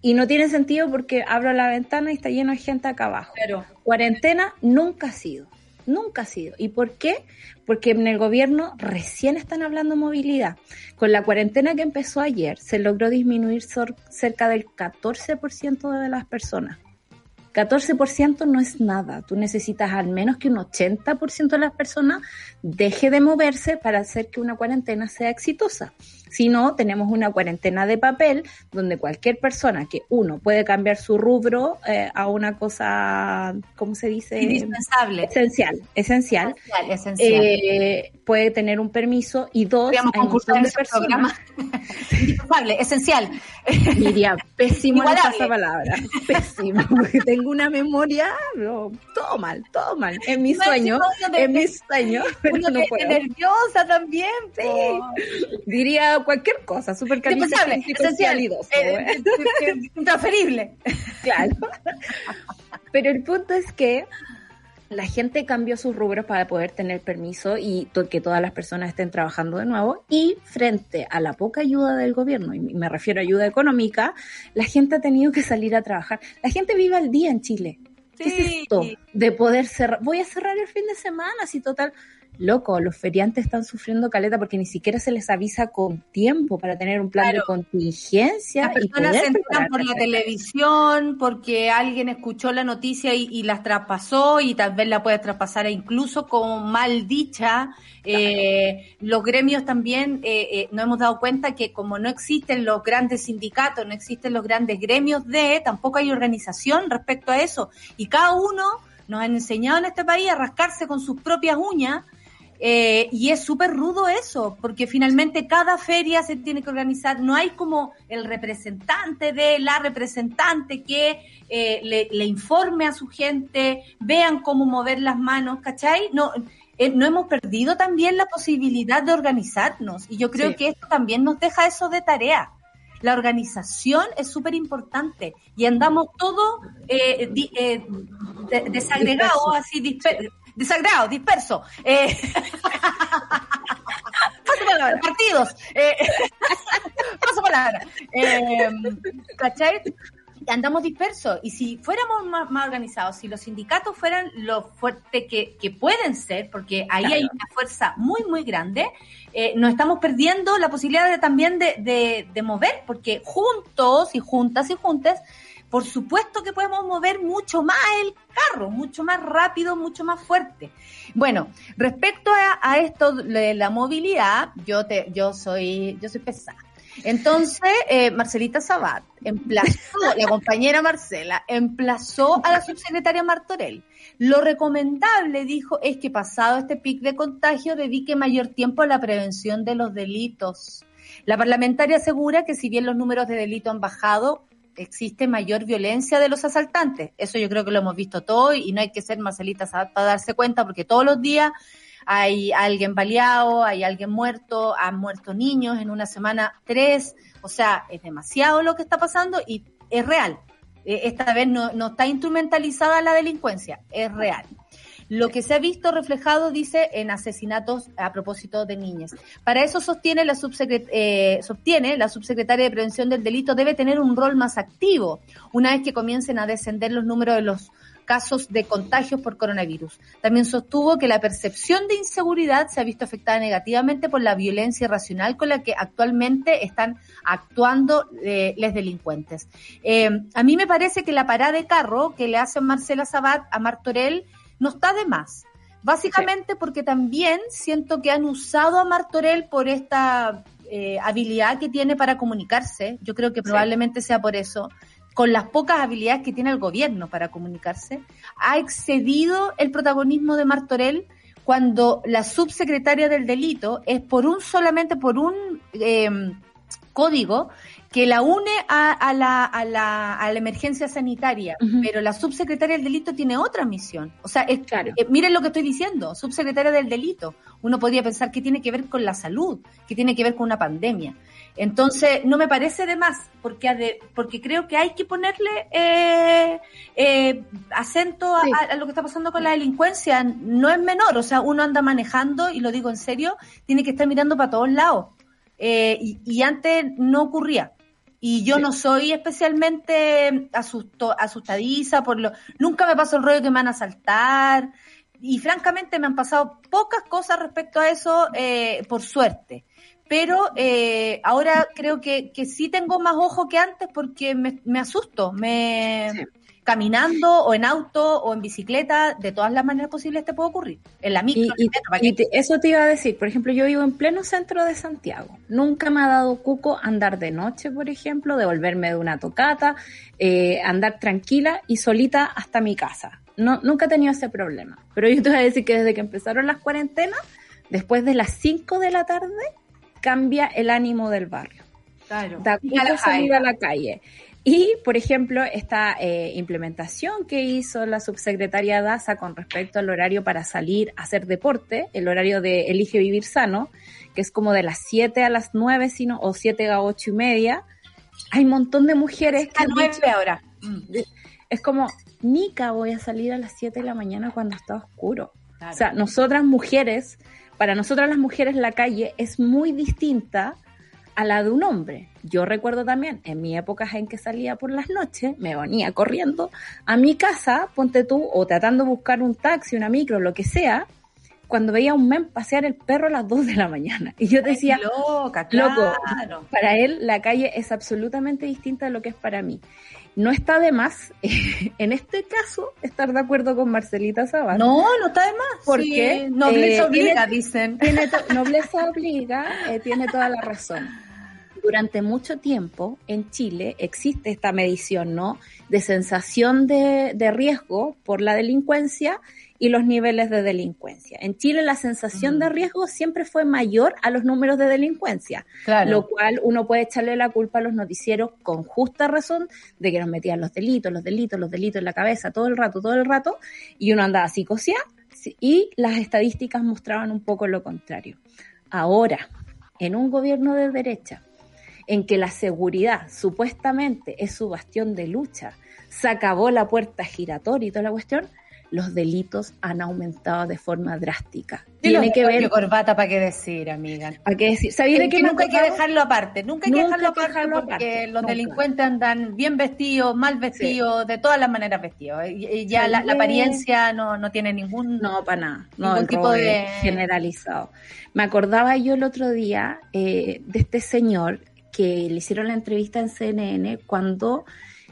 Y no tiene sentido porque abro la ventana y está lleno de gente acá abajo. Pero cuarentena nunca ha sido. Nunca ha sido. ¿Y por qué? Porque en el gobierno recién están hablando movilidad. Con la cuarentena que empezó ayer, se logró disminuir cerca del 14% de las personas. 14% no es nada. Tú necesitas al menos que un 80% de las personas deje de moverse para hacer que una cuarentena sea exitosa. Si no, tenemos una cuarentena de papel donde cualquier persona que uno puede cambiar su rubro eh, a una cosa, ¿cómo se dice? Indispensable. Esencial, esencial. Esencial, esencial. Eh, puede tener un permiso y dos, hay un de personas. Indispensable, esencial. Diría, pésimo en esa palabra. Pésimo, porque tengo una memoria, todo mal, todo mal. En mis sueños, en mis sueños, pero no puedo. nerviosa también, sí. Diría cualquier cosa, súper esencial y dos. Eh, intransferible. Claro. Pero el punto es que la gente cambió sus rubros para poder tener permiso y que todas las personas estén trabajando de nuevo. Y frente a la poca ayuda del gobierno, y me refiero a ayuda económica, la gente ha tenido que salir a trabajar. La gente vive al día en Chile. ¿Qué es esto? De poder cerrar. Voy a cerrar el fin de semana, así total loco, los feriantes están sufriendo caleta porque ni siquiera se les avisa con tiempo para tener un plan de contingencia. Las personas se enteran por la televisión, porque alguien escuchó la noticia y, las traspasó y tal vez la puede traspasar incluso con mal dicha. Eh, los gremios también eh, eh, nos hemos dado cuenta que como no existen los grandes sindicatos, no existen los grandes gremios de, tampoco hay organización respecto a eso. Y cada uno nos han enseñado en este país a rascarse con sus propias uñas Eh, y es súper rudo eso, porque finalmente cada feria se tiene que organizar, no hay como el representante de la representante que eh, le, informe a su gente, vean cómo mover las manos, ¿cachai? No, eh, no hemos perdido también la posibilidad de organizarnos y yo creo que esto también nos deja eso de tarea. La organización es súper importante y andamos todos eh, desagregados, así dispersos desagrado, disperso. Eh, paso palabra, partidos. Eh, paso palabra. Eh, ¿Cachai? andamos dispersos y si fuéramos más, organizados, si los sindicatos fueran lo fuerte que, que pueden ser, porque ahí hay una fuerza muy, muy grande, eh, nos estamos perdiendo la posibilidad de, también de, de, de mover, porque juntos y juntas y juntas por supuesto que podemos mover mucho más el carro, mucho más rápido, mucho más fuerte. Bueno, respecto a, esto de la movilidad, yo te, yo soy, yo soy pesada. Entonces, eh, Marcelita Sabat emplazó, la compañera Marcela, emplazó a la subsecretaria Martorell. Lo recomendable, dijo, es que pasado este pic de contagio dedique mayor tiempo a la prevención de los delitos. La parlamentaria asegura que si bien los números de delito han bajado, existe mayor violencia de los asaltantes. Eso yo creo que lo hemos visto todo y no hay que ser Marcelita para darse cuenta porque todos los días hay alguien baleado, hay alguien muerto, han muerto niños en una semana, tres. O sea, es demasiado lo que está pasando y es real. E, esta vez no, no está instrumentalizada la delincuencia, es real lo que se ha visto reflejado, dice, en asesinatos a propósito de niñas. Para eso sostiene la, eh, sostiene la subsecretaria de Prevención del Delito debe tener un rol más activo una vez que comiencen a descender los números de los casos de contagios por coronavirus. También sostuvo que la percepción de inseguridad se ha visto afectada negativamente por la violencia irracional con la que actualmente están actuando eh, los delincuentes. Eh, a mí me parece que la parada de carro que le hace Marcela Sabat a Martorell no está de más. Básicamente porque también siento que han usado a Martorell por esta eh, habilidad que tiene para comunicarse. Yo creo que probablemente sea por eso. Con las pocas habilidades que tiene el gobierno para comunicarse, ha excedido el protagonismo de Martorell cuando la subsecretaria del delito es por un solamente por un eh, código que la une a, la, a, la, a la, emergencia sanitaria, pero la subsecretaria del delito tiene otra misión. O sea, es, claro. Eh, miren lo que estoy diciendo, subsecretaria del delito. Uno podría pensar que tiene que ver con la salud, que tiene que ver con una pandemia. Entonces, no me parece de más, porque, porque creo que hay que ponerle eh, eh, acento a, lo que está pasando con la delincuencia. No es menor, o sea, uno anda manejando, y lo digo en serio, tiene que estar mirando para todos lados. y, y, antes no ocurría y yo no soy especialmente asusto, asustadiza por lo nunca me pasó el rollo que me van a saltar y francamente me han pasado pocas cosas respecto a eso eh, por suerte. Pero eh, ahora creo que, que sí tengo más ojo que antes porque me, me asusto me caminando o en auto o en bicicleta, de todas las maneras posibles te puede ocurrir. En la micro. Y, eso te iba a decir, por ejemplo, yo vivo en pleno centro de Santiago. Nunca me ha dado cuco andar de noche, por ejemplo, devolverme de una tocata, eh, andar tranquila y solita hasta mi casa. No, nunca he tenido ese problema. Pero yo te voy a decir que desde que empezaron las cuarentenas, después de las 5 de la tarde, cambia el ánimo del barrio. Claro. Da cuco salir a la calle. Y, por ejemplo, esta eh, implementación que hizo la subsecretaria Daza con respecto al horario para salir a hacer deporte, el horario de Elige Vivir Sano, que es como de las 7 a las 9, sino, o 7 a 8 y media, hay un montón de mujeres que... A 9 ahora. Es como, Nica, voy a salir a las 7 de la mañana cuando está oscuro. O sea, nosotras mujeres, para nosotras las mujeres la calle es muy distinta a la de un hombre. Yo recuerdo también, en mi época en que salía por las noches, me venía corriendo a mi casa, ponte tú, o tratando de buscar un taxi, una micro, lo que sea, cuando veía a un men pasear el perro a las 2 de la mañana. Y yo decía, loca, claro. loco, para él la calle es absolutamente distinta de lo que es para mí. No está de más, en este caso, estar de acuerdo con Marcelita Zavala. No, no está de más. Porque nobleza eh, obliga, dicen. nobleza obliga, eh, tiene toda la razón durante mucho tiempo en Chile existe esta medición, ¿no? De sensación de, de riesgo por la delincuencia y los niveles de delincuencia. En Chile la sensación de riesgo siempre fue mayor a los números de delincuencia, lo cual uno puede echarle la culpa a los noticieros con justa razón de que nos metían los delitos, los delitos, los delitos en la cabeza todo el rato, todo el rato, y uno andaba psicoseado y las estadísticas mostraban un poco lo contrario. Ahora, en un gobierno de derecha, en que la seguridad supuestamente es su bastión de lucha, se acabó la puerta giratoria y toda la cuestión, los delitos han aumentado de forma drástica. Tiene que ver. corbata para qué decir, amiga. ¿Para qué decir? ¿Sabía que, nunca hay que dejarlo aparte? Nunca hay que dejarlo aparte porque los delincuentes andan bien vestidos, mal vestidos, de todas las maneras vestidos. Y, ya la, apariencia no, no tiene ningún. No, para nada. ningún tipo de. Generalizado. Me acordaba yo el otro día eh, de este señor que le hicieron la entrevista en CNN cuando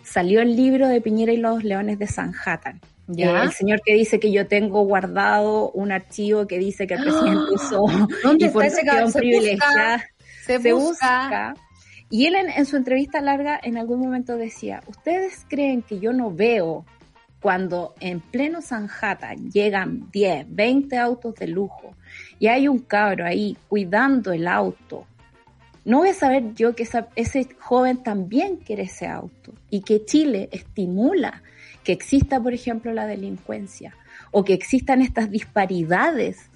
salió el libro de Piñera y los Leones de Sanhattan. ¿Ya? el señor que dice que yo tengo guardado un archivo que dice que el presidente usó ¿Dónde está ese privilegiada. Se, se busca. Y él en, su entrevista larga en algún momento decía, ¿ustedes creen que yo no veo cuando en pleno Sanjata llegan 10, 20 autos de lujo y hay un cabro ahí cuidando el auto? No voy a saber yo que ese joven también quiere ese auto y que Chile estimula que exista, por ejemplo, la delincuencia o que existan estas disparidades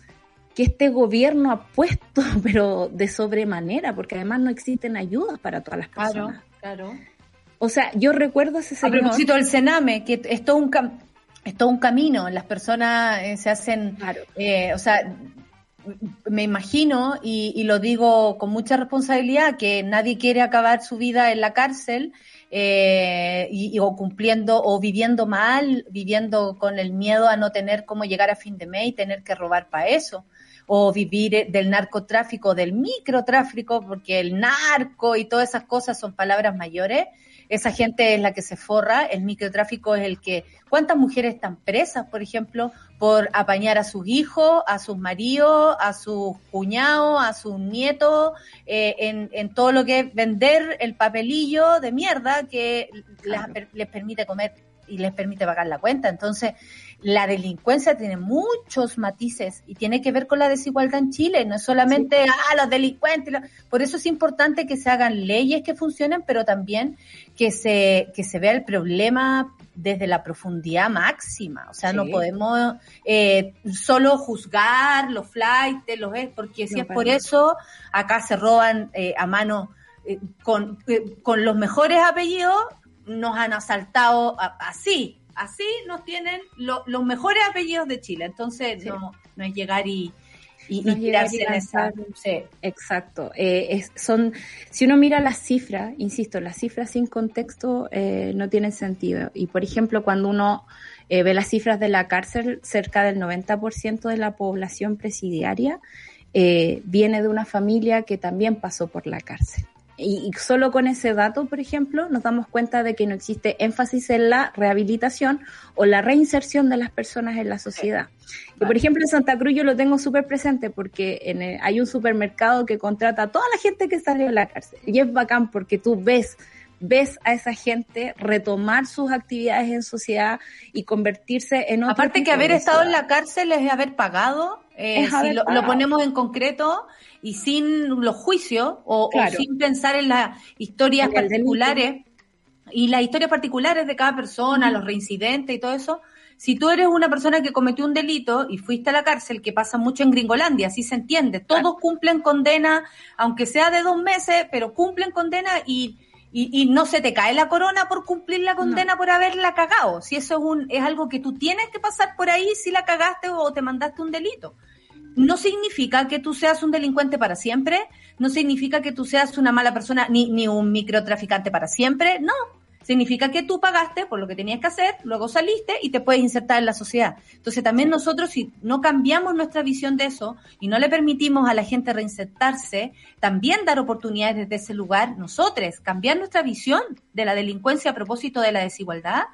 que este gobierno ha puesto, pero de sobremanera, porque además no existen ayudas para todas las personas. Claro, claro. O sea, yo recuerdo ese señor... A propósito del Sename, que es todo un, es todo un camino, las personas eh, se hacen... Eh, o sea, me imagino, y, y, lo digo con mucha responsabilidad, que nadie quiere acabar su vida en la cárcel eh, y, o cumpliendo o viviendo mal, viviendo con el miedo a no tener cómo llegar a fin de mes y tener que robar para eso. O vivir eh, del narcotráfico, del microtráfico, porque el narco y todas esas cosas son palabras mayores, esa gente es la que se forra, el microtráfico es el que... ¿Cuántas mujeres están presas, por ejemplo, por apañar a sus hijos, a sus maridos, a sus cuñados, a sus nietos, eh, en, en, todo lo que es vender el papelillo de mierda que les permite comer y les permite pagar la cuenta? Entonces, la delincuencia tiene muchos matices y tiene que ver con la desigualdad en Chile, no es solamente, ah, los delincuentes. Por eso es importante que se hagan leyes que funcionen, pero también que se, que se vea el problema desde la profundidad máxima. O sea, no podemos eh, solo juzgar los flights, los porque si es por eso, acá se roban eh, a mano eh, con, con los mejores apellidos, nos han asaltado así, así nos tienen los mejores apellidos de Chile. Entonces, no, no es llegar y, y, tirarse en esa. Exacto. Eh, son, si uno mira las cifras, insisto, las cifras sin contexto eh, no tienen sentido. Y por ejemplo, cuando uno eh, ve las cifras de la cárcel, cerca del 90% de la población presidiaria viene de una familia que también pasó por la cárcel. Y, solo con ese dato, por ejemplo, nos damos cuenta de que no existe énfasis en la rehabilitación o la reinserción de las personas en la sociedad. Y por ejemplo, en Santa Cruz yo lo tengo súper presente porque en hay un supermercado que contrata a toda la gente que salió de la cárcel. Y es bacán porque tú ves ves a esa gente retomar sus actividades en sociedad y convertirse en otra Aparte que haber estado en la cárcel es haber pagado, eh, si lo, ponemos en concreto, y sin los juicios o, sin pensar en las historias particulares. Y las historias particulares de cada persona, los reincidentes y todo eso. Si tú eres una persona que cometió un delito y fuiste a la cárcel, que pasa mucho en Gringolandia, así se entiende, todos cumplen condena, aunque sea de dos meses, pero cumplen condena y, y, no se te cae la corona por cumplir la condena por haberla cagado. Si eso es, un, es algo que tú tienes que pasar por ahí si la cagaste o te mandaste un delito no significa que tú seas un delincuente para siempre, no significa que tú seas una mala persona ni, ni un microtraficante para siempre, no. significa que tú pagaste por lo que tenías que hacer, luego saliste y te puedes insertar en la sociedad. Entonces también nosotros si no cambiamos nuestra visión de eso y no le permitimos a la gente reinsertarse, también dar oportunidades desde ese lugar, nosotros cambiar nuestra visión de la delincuencia a propósito de la desigualdad,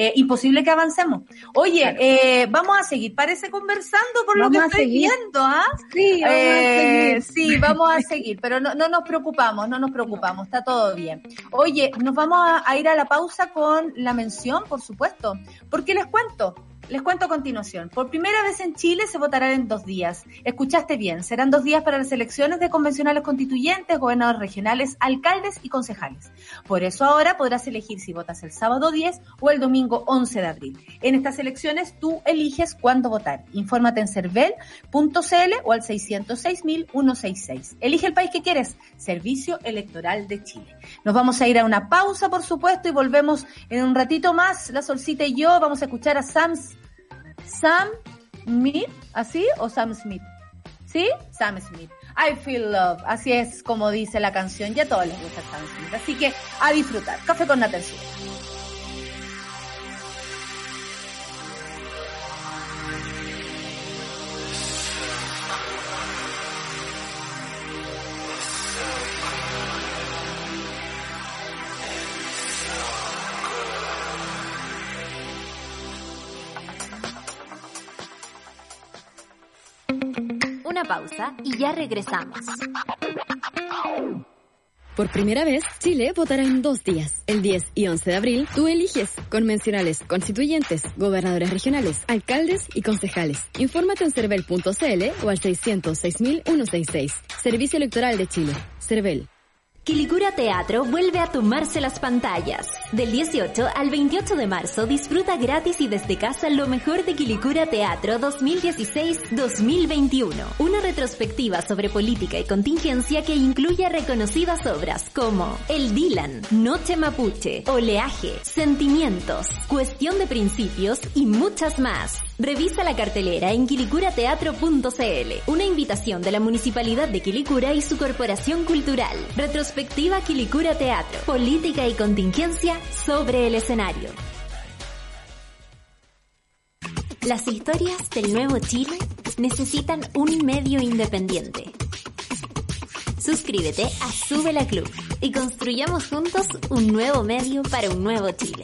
eh, imposible que avancemos. Oye, eh, vamos a seguir, parece conversando por lo que estoy viendo, ¿ah? Sí, vamos a eh, seguir. sí, vamos a seguir, pero no, no nos preocupamos, no nos preocupamos, está todo bien. Oye, nos vamos a ir a la pausa con la mención, por supuesto, porque les cuento, les cuento a continuación. Por primera vez en Chile se votará en dos días. Escuchaste bien, serán dos días para las elecciones de convencionales constituyentes, gobernadores regionales, alcaldes y concejales. Por eso ahora podrás elegir si votas el sábado 10 o el domingo 11 de abril. En estas elecciones tú eliges cuándo votar. Infórmate en cervel.cl o al 606.166. Elige el país que quieres. Servicio Electoral de Chile. Nos vamos a ir a una pausa, por supuesto, y volvemos en un ratito más. La Solcita y yo vamos a escuchar a Sams Sam Smith, ¿así? ¿O Sam Smith? ¿Sí? Sam Smith. I feel love. Así es como dice la canción. Ya todos les gusta Sam Smith. Así que a disfrutar. Café con Natercio. pausa y ya regresamos. Por primera vez, Chile votará en dos días. El 10 y 11 de abril, tú eliges convencionales, constituyentes, gobernadores regionales, alcaldes y concejales. Infórmate en cervel.cl o al 606.166. Servicio Electoral de Chile. Cervel. Quilicura Teatro vuelve a tomarse las pantallas. Del 18 al 28 de marzo disfruta gratis y desde casa lo mejor de Quilicura Teatro 2016-2021. Una retrospectiva sobre política y contingencia que incluye reconocidas obras como El Dylan, Noche Mapuche, Oleaje, Sentimientos, Cuestión de Principios y muchas más. Revisa la cartelera en quilicurateatro.cl. Una invitación de la Municipalidad de Quilicura y su Corporación Cultural. Retrospectiva Quilicura Teatro. Política y contingencia sobre el escenario. Las historias del nuevo Chile necesitan un medio independiente. Suscríbete a Sube la Club y construyamos juntos un nuevo medio para un nuevo Chile.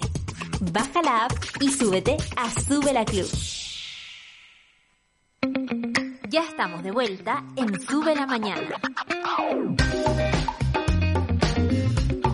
Baja la app y súbete a Sube la Club. Ya estamos de vuelta en Sube la Mañana.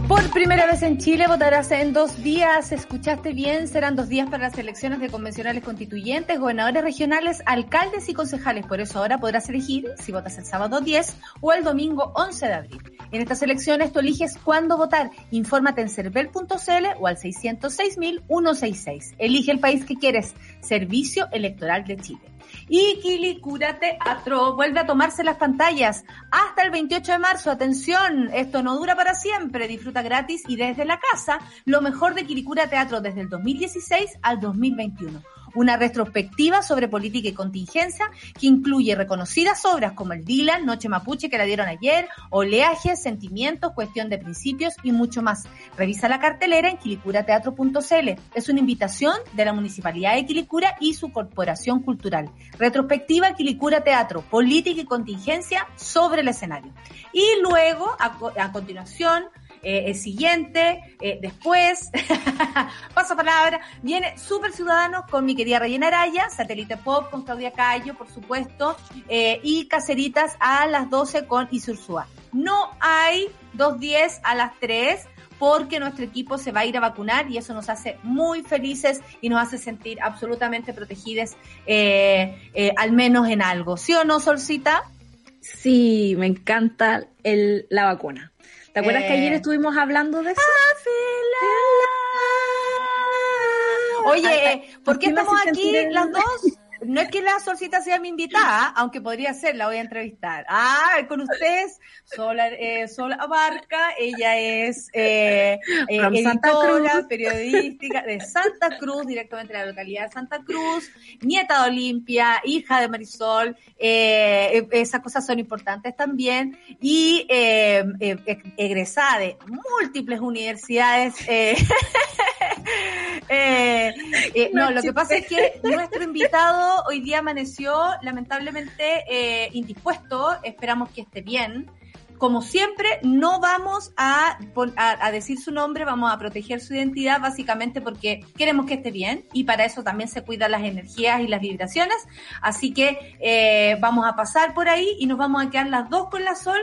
Por primera vez en Chile votarás en dos días. Escuchaste bien, serán dos días para las elecciones de convencionales constituyentes, gobernadores regionales, alcaldes y concejales. Por eso ahora podrás elegir si votas el sábado 10 o el domingo 11 de abril. En estas elecciones tú eliges cuándo votar. Infórmate en cervel.cl o al 606.166. Elige el país que quieres. Servicio Electoral de Chile. Y Quilicura Teatro vuelve a tomarse las pantallas hasta el 28 de marzo. Atención, esto no dura para siempre. Disfruta gratis y desde la casa lo mejor de Quilicura Teatro desde el 2016 al 2021 una retrospectiva sobre política y contingencia que incluye reconocidas obras como el Dylan, Noche Mapuche que la dieron ayer, Oleaje, Sentimientos, Cuestión de Principios y mucho más. Revisa la cartelera en quilicurateatro.cl. Es una invitación de la Municipalidad de Quilicura y su Corporación Cultural. Retrospectiva Quilicura Teatro, política y contingencia sobre el escenario. Y luego, a, a continuación, eh, el siguiente, eh, después, paso palabra, viene Super Ciudadanos con mi querida Reyena Araya, Satélite Pop con Claudia Cayo, por supuesto, eh, y Caceritas a las 12 con Isursúa. No hay 2.10 a las 3 porque nuestro equipo se va a ir a vacunar y eso nos hace muy felices y nos hace sentir absolutamente protegidas, al menos en algo. ¿Sí o no, Solcita? Sí, me encanta el, la vacuna. ¿Te acuerdas que ayer eh. estuvimos hablando de eso? Oye, ¿por qué estamos aquí las dos? No es que la Solcita sea mi invitada, aunque podría ser, la voy a entrevistar. Ah, con ustedes, Sola, eh, Sola Barca, ella es eh, eh editora, periodística de Santa Cruz, directamente de la localidad de Santa Cruz, nieta de Olimpia, hija de Marisol, eh, esas cosas son importantes también, y egresada de múltiples universidades. no, lo que pasa es que nuestro invitado hoy día amaneció lamentablemente eh, indispuesto, esperamos que esté bien. Como siempre, no vamos a, a, decir su nombre, vamos a proteger su identidad básicamente porque queremos que esté bien y para eso también se cuidan las energías y las vibraciones. Así que eh, vamos a pasar por ahí y nos vamos a quedar las dos con la sol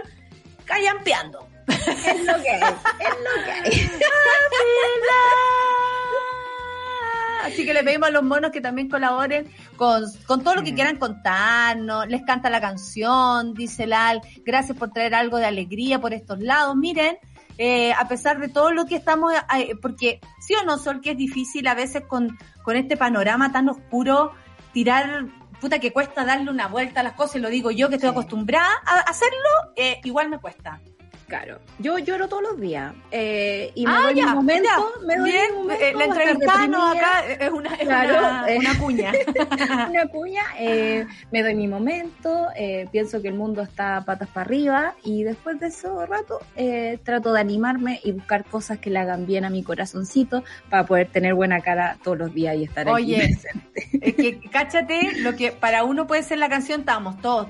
callampeando. Es lo que es, es lo que hay. Así que le pedimos a los monos que también colaboren con, todo lo que quieran contarnos. Les canta la canción, dice Lal. Gracias por traer algo de alegría por estos lados. Miren, eh, a pesar de todo lo que estamos, eh, porque sí o no, Sol, que es difícil a veces con, con este panorama tan oscuro, tirar, puta que cuesta darle una vuelta a las cosas, y lo digo yo que estoy acostumbrada a hacerlo, eh, igual me cuesta. Claro, yo lloro todos los días eh, y me ah, doy mi momento, me doy bien, momento eh, la entrevistada acá es una, es una, eh, una, cuña. una cuña, eh, me doy mi momento, eh, pienso que el mundo está patas para arriba y después de ese rato eh, trato de animarme y buscar cosas que le hagan bien a mi corazoncito para poder tener buena cara todos los días y estar Oye, aquí presente. Es que cáchate, lo que para uno puede ser la canción, estamos todos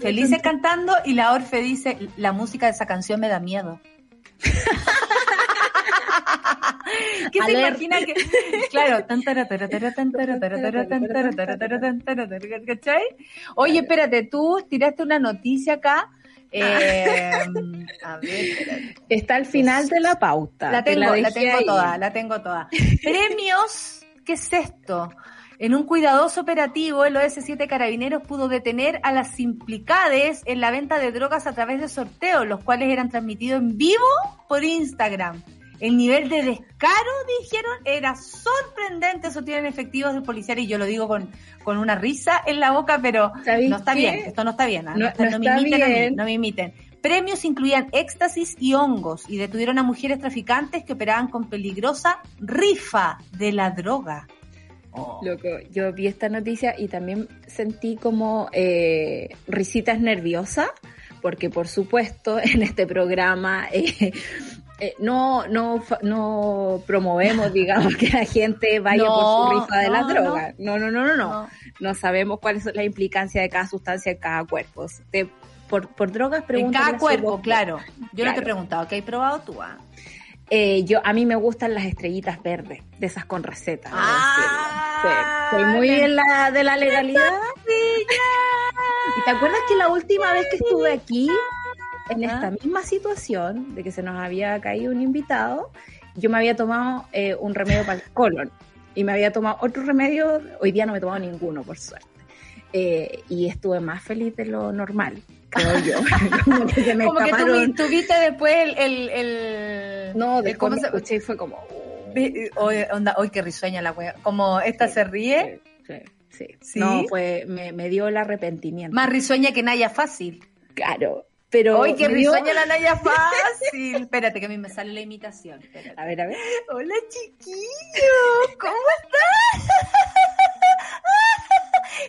felices cantando y la Orfe dice, la música de esa canción me da miedo. ¿Qué se imagina que.? Claro. Oye, espérate, tú tiraste una noticia acá. a ver, Está al final de la pauta. La tengo, la, tengo toda, la tengo toda. Premios, ¿qué es esto? En un cuidadoso operativo, el OS7 Carabineros pudo detener a las implicadas en la venta de drogas a través de sorteos, los cuales eran transmitidos en vivo por Instagram. El nivel de descaro, dijeron, era sorprendente. Eso tienen efectivos de policial y yo lo digo con, con una risa en la boca, pero no está bien. Esto no está bien. ¿ah? No, me imiten, no me imiten. Premios incluían éxtasis y hongos y detuvieron a mujeres traficantes que operaban con peligrosa rifa de la droga. Oh. Loco, yo vi esta noticia y también sentí como eh, risitas nerviosas, porque por supuesto en este programa eh, eh, no, no, no promovemos, digamos, que la gente vaya por su rifa de las drogas. No. no, no, no, no, no. sabemos cuál es la implicancia de cada sustancia en cada cuerpo. por, por drogas pregunto. En cada cuerpo, claro. Yo no te he preguntado, ¿qué has probado tú? Ah? Eh, yo a mí me gustan las estrellitas verdes, de esas con receta. Ah, soy muy bien la de la legalidad. ¿Y te acuerdas que la última vez que estuve aquí, en esta misma situación, de que se nos había caído un invitado, yo me había tomado eh, un remedio para el colon y me había tomado otro remedio, hoy día no me he tomado ninguno, por suerte. Eh, y estuve más feliz de lo normal, creo yo. como que, me como que tuviste después el... el, no, de cómo se escuché y fue como... Hoy, onda, hoy qué risueña la wea. Como esta se ríe. Sí, sí. No, fue, me, me, dio el arrepentimiento. Más risueña que Naya Fácil. Claro. Pero ¡Ay, qué risueña la Naya Fácil! Espérate, que a mí me sale la imitación. A ver, a ver. Hola, chiquillo. ¿Cómo estás?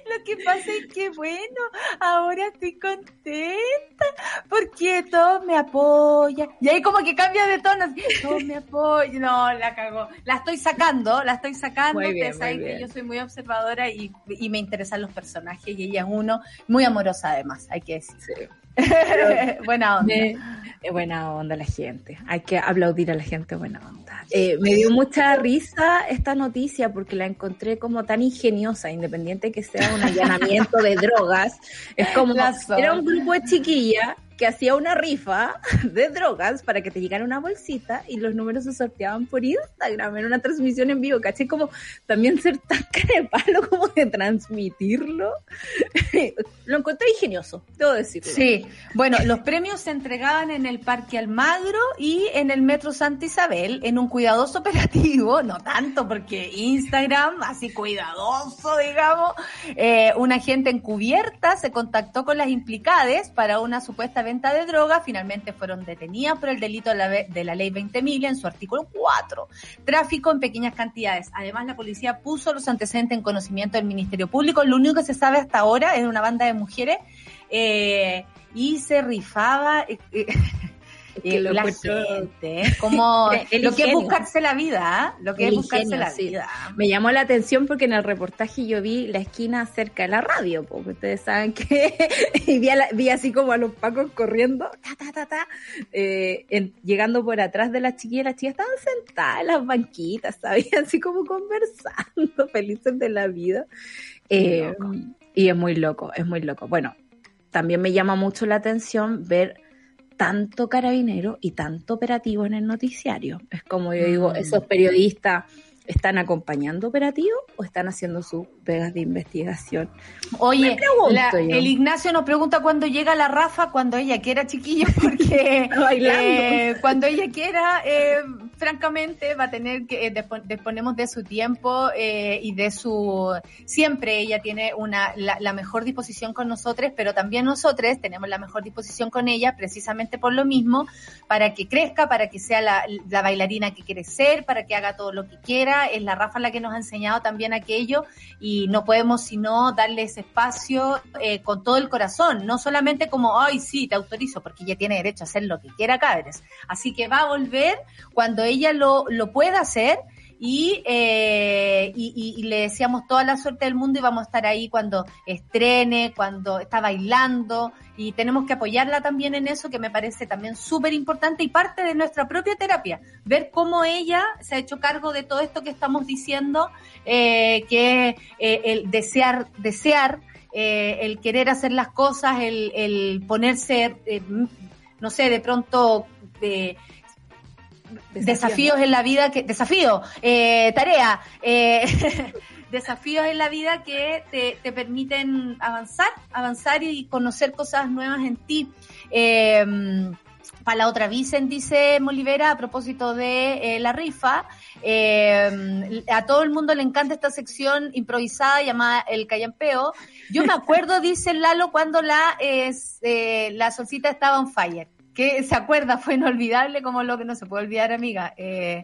Lo que pasa es que, bueno, ahora estoy contenta porque todo me apoya. Y ahí como que cambia de tono. Todo me apoya. No, la cagó. La estoy sacando, la estoy sacando. Muy bien, que yo soy muy observadora y, y, me interesan los personajes y ella es uno. Muy amorosa además, hay que decir. buena onda. buena onda la gente. Hay que aplaudir a la gente buena onda. Eh, me dio mucha risa esta noticia porque la encontré como tan ingeniosa, independiente que sea un allanamiento de drogas. Es como, era un grupo de chiquillas que hacía una rifa de drogas para que te llegara una bolsita y los números se sorteaban por Instagram en una transmisión en vivo, caché como también ser tan palo como de transmitirlo. Lo encontré ingenioso, debo decirlo. Sí, bueno, los premios se entregaban en el Parque Almagro y en el Metro Santa Isabel en un cuidadoso operativo, no tanto porque Instagram, así cuidadoso, digamos, eh, un agente encubierta se contactó con las implicadas para una supuesta venta de droga, finalmente fueron detenidas por el delito de la, ley 20.000 en su artículo 4, tráfico en pequeñas cantidades. Además, la policía puso los antecedentes en conocimiento del Ministerio Público. Lo único que se sabe hasta ahora es una banda de mujeres eh, y se rifaba. Eh, eh lo la gente, como lo que es buscarse la vida, ¿ah? lo que es buscarse la vida. Me llamó la atención porque en el reportaje yo vi la esquina cerca de la radio, porque ustedes saben que y vi, vi, así como a los pacos corriendo, ta, ta, ta, eh, llegando por atrás de las chiquillas, las chicas estaban sentadas en las banquitas, ¿sabían? Así como conversando, felices de la vida. Eh, y es muy loco, es muy loco. Bueno, también me llama mucho la atención ver tanto carabinero y tanto operativo en el noticiario. Es como yo digo, mm. esos periodistas están acompañando operativos o están haciendo sus pegas de investigación. Oye, el Ignacio nos pregunta cuándo llega la Rafa, cuando ella quiera, chiquillos, porque eh, cuando ella quiera, eh, francamente, va a tener que, eh, disponemos de su tiempo eh, y de su, siempre ella tiene una, la, mejor disposición con nosotros, pero también nosotros tenemos la mejor disposición con ella, precisamente por lo mismo, para que crezca, para que sea la, la bailarina que quiere ser, para que haga todo lo que quiera. Es la Rafa la que nos ha enseñado también aquello y no podemos sino darle ese espacio eh, con todo el corazón, no solamente como, ay, sí, te autorizo, porque ella tiene derecho a hacer lo que quiera, cabres. Así que va a volver cuando ella lo, lo pueda hacer y, eh, y, le deseamos toda la suerte del mundo y vamos a estar ahí cuando estrene, cuando está bailando y tenemos que apoyarla también en eso que me parece también súper importante y parte de nuestra propia terapia, ver cómo ella se ha hecho cargo de todo esto que estamos diciendo, eh, que eh, el desear, desear, el querer hacer las cosas, el, el ponerse, no sé, de pronto... desafíos. En la vida que desafío eh, tarea eh, desafíos en la vida que te, te, permiten avanzar avanzar y conocer cosas nuevas en ti. Eh, para la otra Vicen dice Molivera a propósito de eh, la rifa eh, a todo el mundo le encanta esta sección improvisada llamada el callampeo. Yo me acuerdo dice Lalo cuando la eh, la solcita estaba on fire que se acuerda, fue inolvidable como lo que no se puede olvidar, amiga. Eh,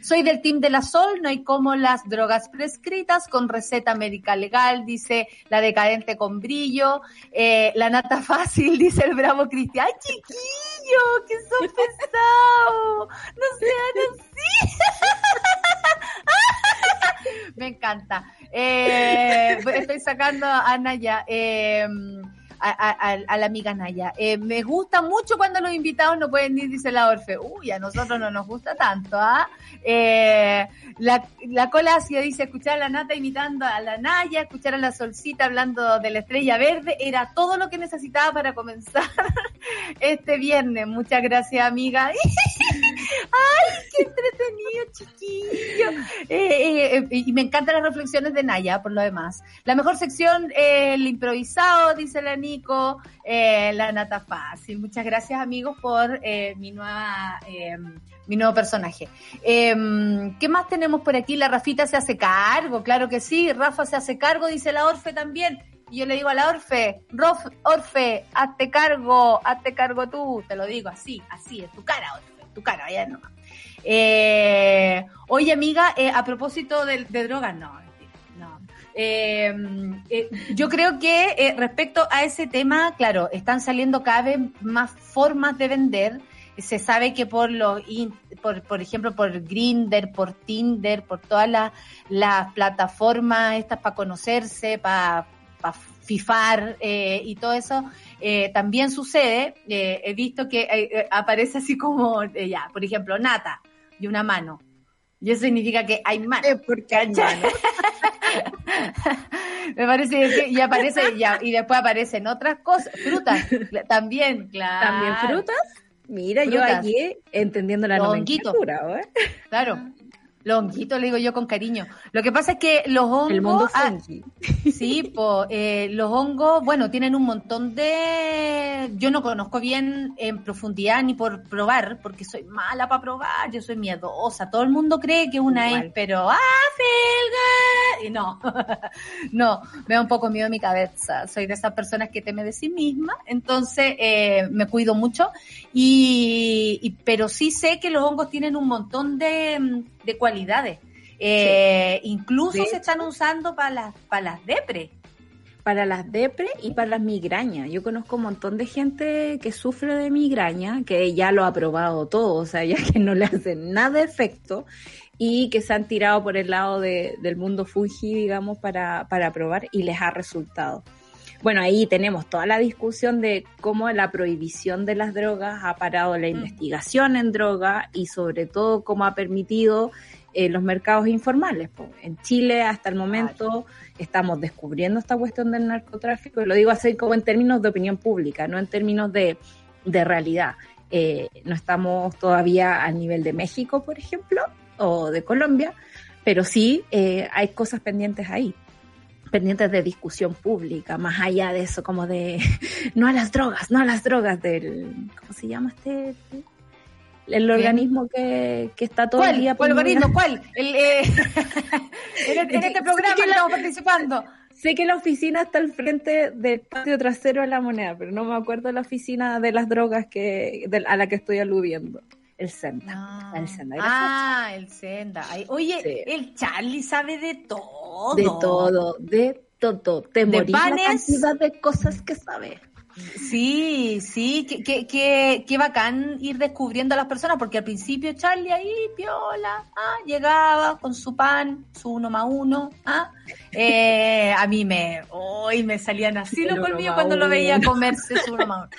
soy del team de la Sol, no hay como las drogas prescritas con receta médica legal, dice la decadente con brillo, eh, la nata fácil, dice el bravo Cristian. ¡Ay, chiquillo! ¡Que son pesados! ¡No sean así! Me encanta. Eh, estoy sacando a Naya. Eh, a, la amiga Naya. Eh, me gusta mucho cuando los invitados no pueden ir, dice la Orfe. Uy, a nosotros no nos gusta tanto, ¿ah? Eh, la, la cola dice, escuchar a la Nata imitando a la Naya, escuchar a la Solcita hablando de la estrella verde, era todo lo que necesitaba para comenzar este viernes. Muchas gracias, amiga. ¡Ay, qué entretenido, chiquillo! Eh, y me encantan las reflexiones de Naya, por lo demás. La mejor sección, el improvisado, dice la Nico, eh, la Nata Fácil. Muchas gracias amigos por eh, mi nueva em, mi nuevo personaje. Em, ¿Qué más tenemos por aquí? La Rafita se hace cargo, claro que sí. Rafa se hace cargo, dice la Orfe también. Y yo le digo a la Orfe, Rof, Orfe, hazte cargo, hazte cargo tú. Te lo digo así, así, en tu cara, Orfe, tu cara, allá nomás. Eh, oye, amiga, a propósito de, de drogas, no, eh, eh, yo creo que eh, respecto a ese tema, claro, están saliendo cada vez más formas de vender. Se sabe que por los, por, por ejemplo, por Grinder, por Tinder, por todas las, plataformas estas para conocerse, para fifar y todo eso, también sucede. he visto que aparece así como, ya, por ejemplo, Nata y una mano. Y eso significa que hay mano. porque hay mano. Me parece que y aparece ya, y después aparecen otras cosas, frutas también, claro. También frutas. Mira, yo allí entendiendo la nomenclatura, ¿eh? Claro. Longuito, le digo yo con cariño. Lo que pasa es que los hongos. El mundo ah, Sí, pues, los hongos, bueno, tienen un montón de. Yo no conozco bien en profundidad ni por probar, porque soy mala para probar, yo soy miedosa. Todo el mundo cree que una es, pero. ¡Ah, Y no, no, me da un poco miedo mi cabeza. Soy de esas personas que teme de sí misma, entonces eh, me cuido mucho. Y, pero sí sé que los hongos tienen un montón de de cualidades. Eh, incluso se están usando para las, para las depre. Para las depre y para las migrañas. Yo conozco un montón de gente que sufre de migraña, que ya lo ha probado todo, o sea, ya que no le hace nada de efecto y que se han tirado por el lado del mundo Fuji, digamos, para, para probar y les ha resultado. Bueno, ahí tenemos toda la discusión de cómo la prohibición de las drogas ha parado la mm. investigación en droga y sobre todo cómo ha permitido eh, los mercados informales. En Chile hasta el momento estamos descubriendo esta cuestión del narcotráfico y lo digo así como en términos de opinión pública, no en términos de, realidad. Eh, no estamos todavía al nivel de México, por ejemplo, o de Colombia, pero sí eh, hay cosas pendientes ahí pendientes de discusión pública, más allá de eso, como de no a las drogas, no a las drogas del, ¿cómo se llama este? El organismo que, que está todo el día... ¿Cuál organismo? ¿Cuál? El, eh, en, este programa que estamos participando. Sé que la oficina está al frente del patio trasero de la moneda, pero no me acuerdo la oficina de las drogas que a la que estoy aludiendo. El Senda. Ah, el Senda. Ah, el Senda. oye, el Charlie sabe de todo. De todo, de todo. Te de la cantidad de cosas que sabe. Sí, sí, qué, qué, qué, bacán ir descubriendo a las personas, porque al principio Charlie ahí, piola, ah, llegaba con su pan, su uno más uno, ah, eh, a mí me, hoy me salían así los colmillos cuando lo veía comerse su uno más uno.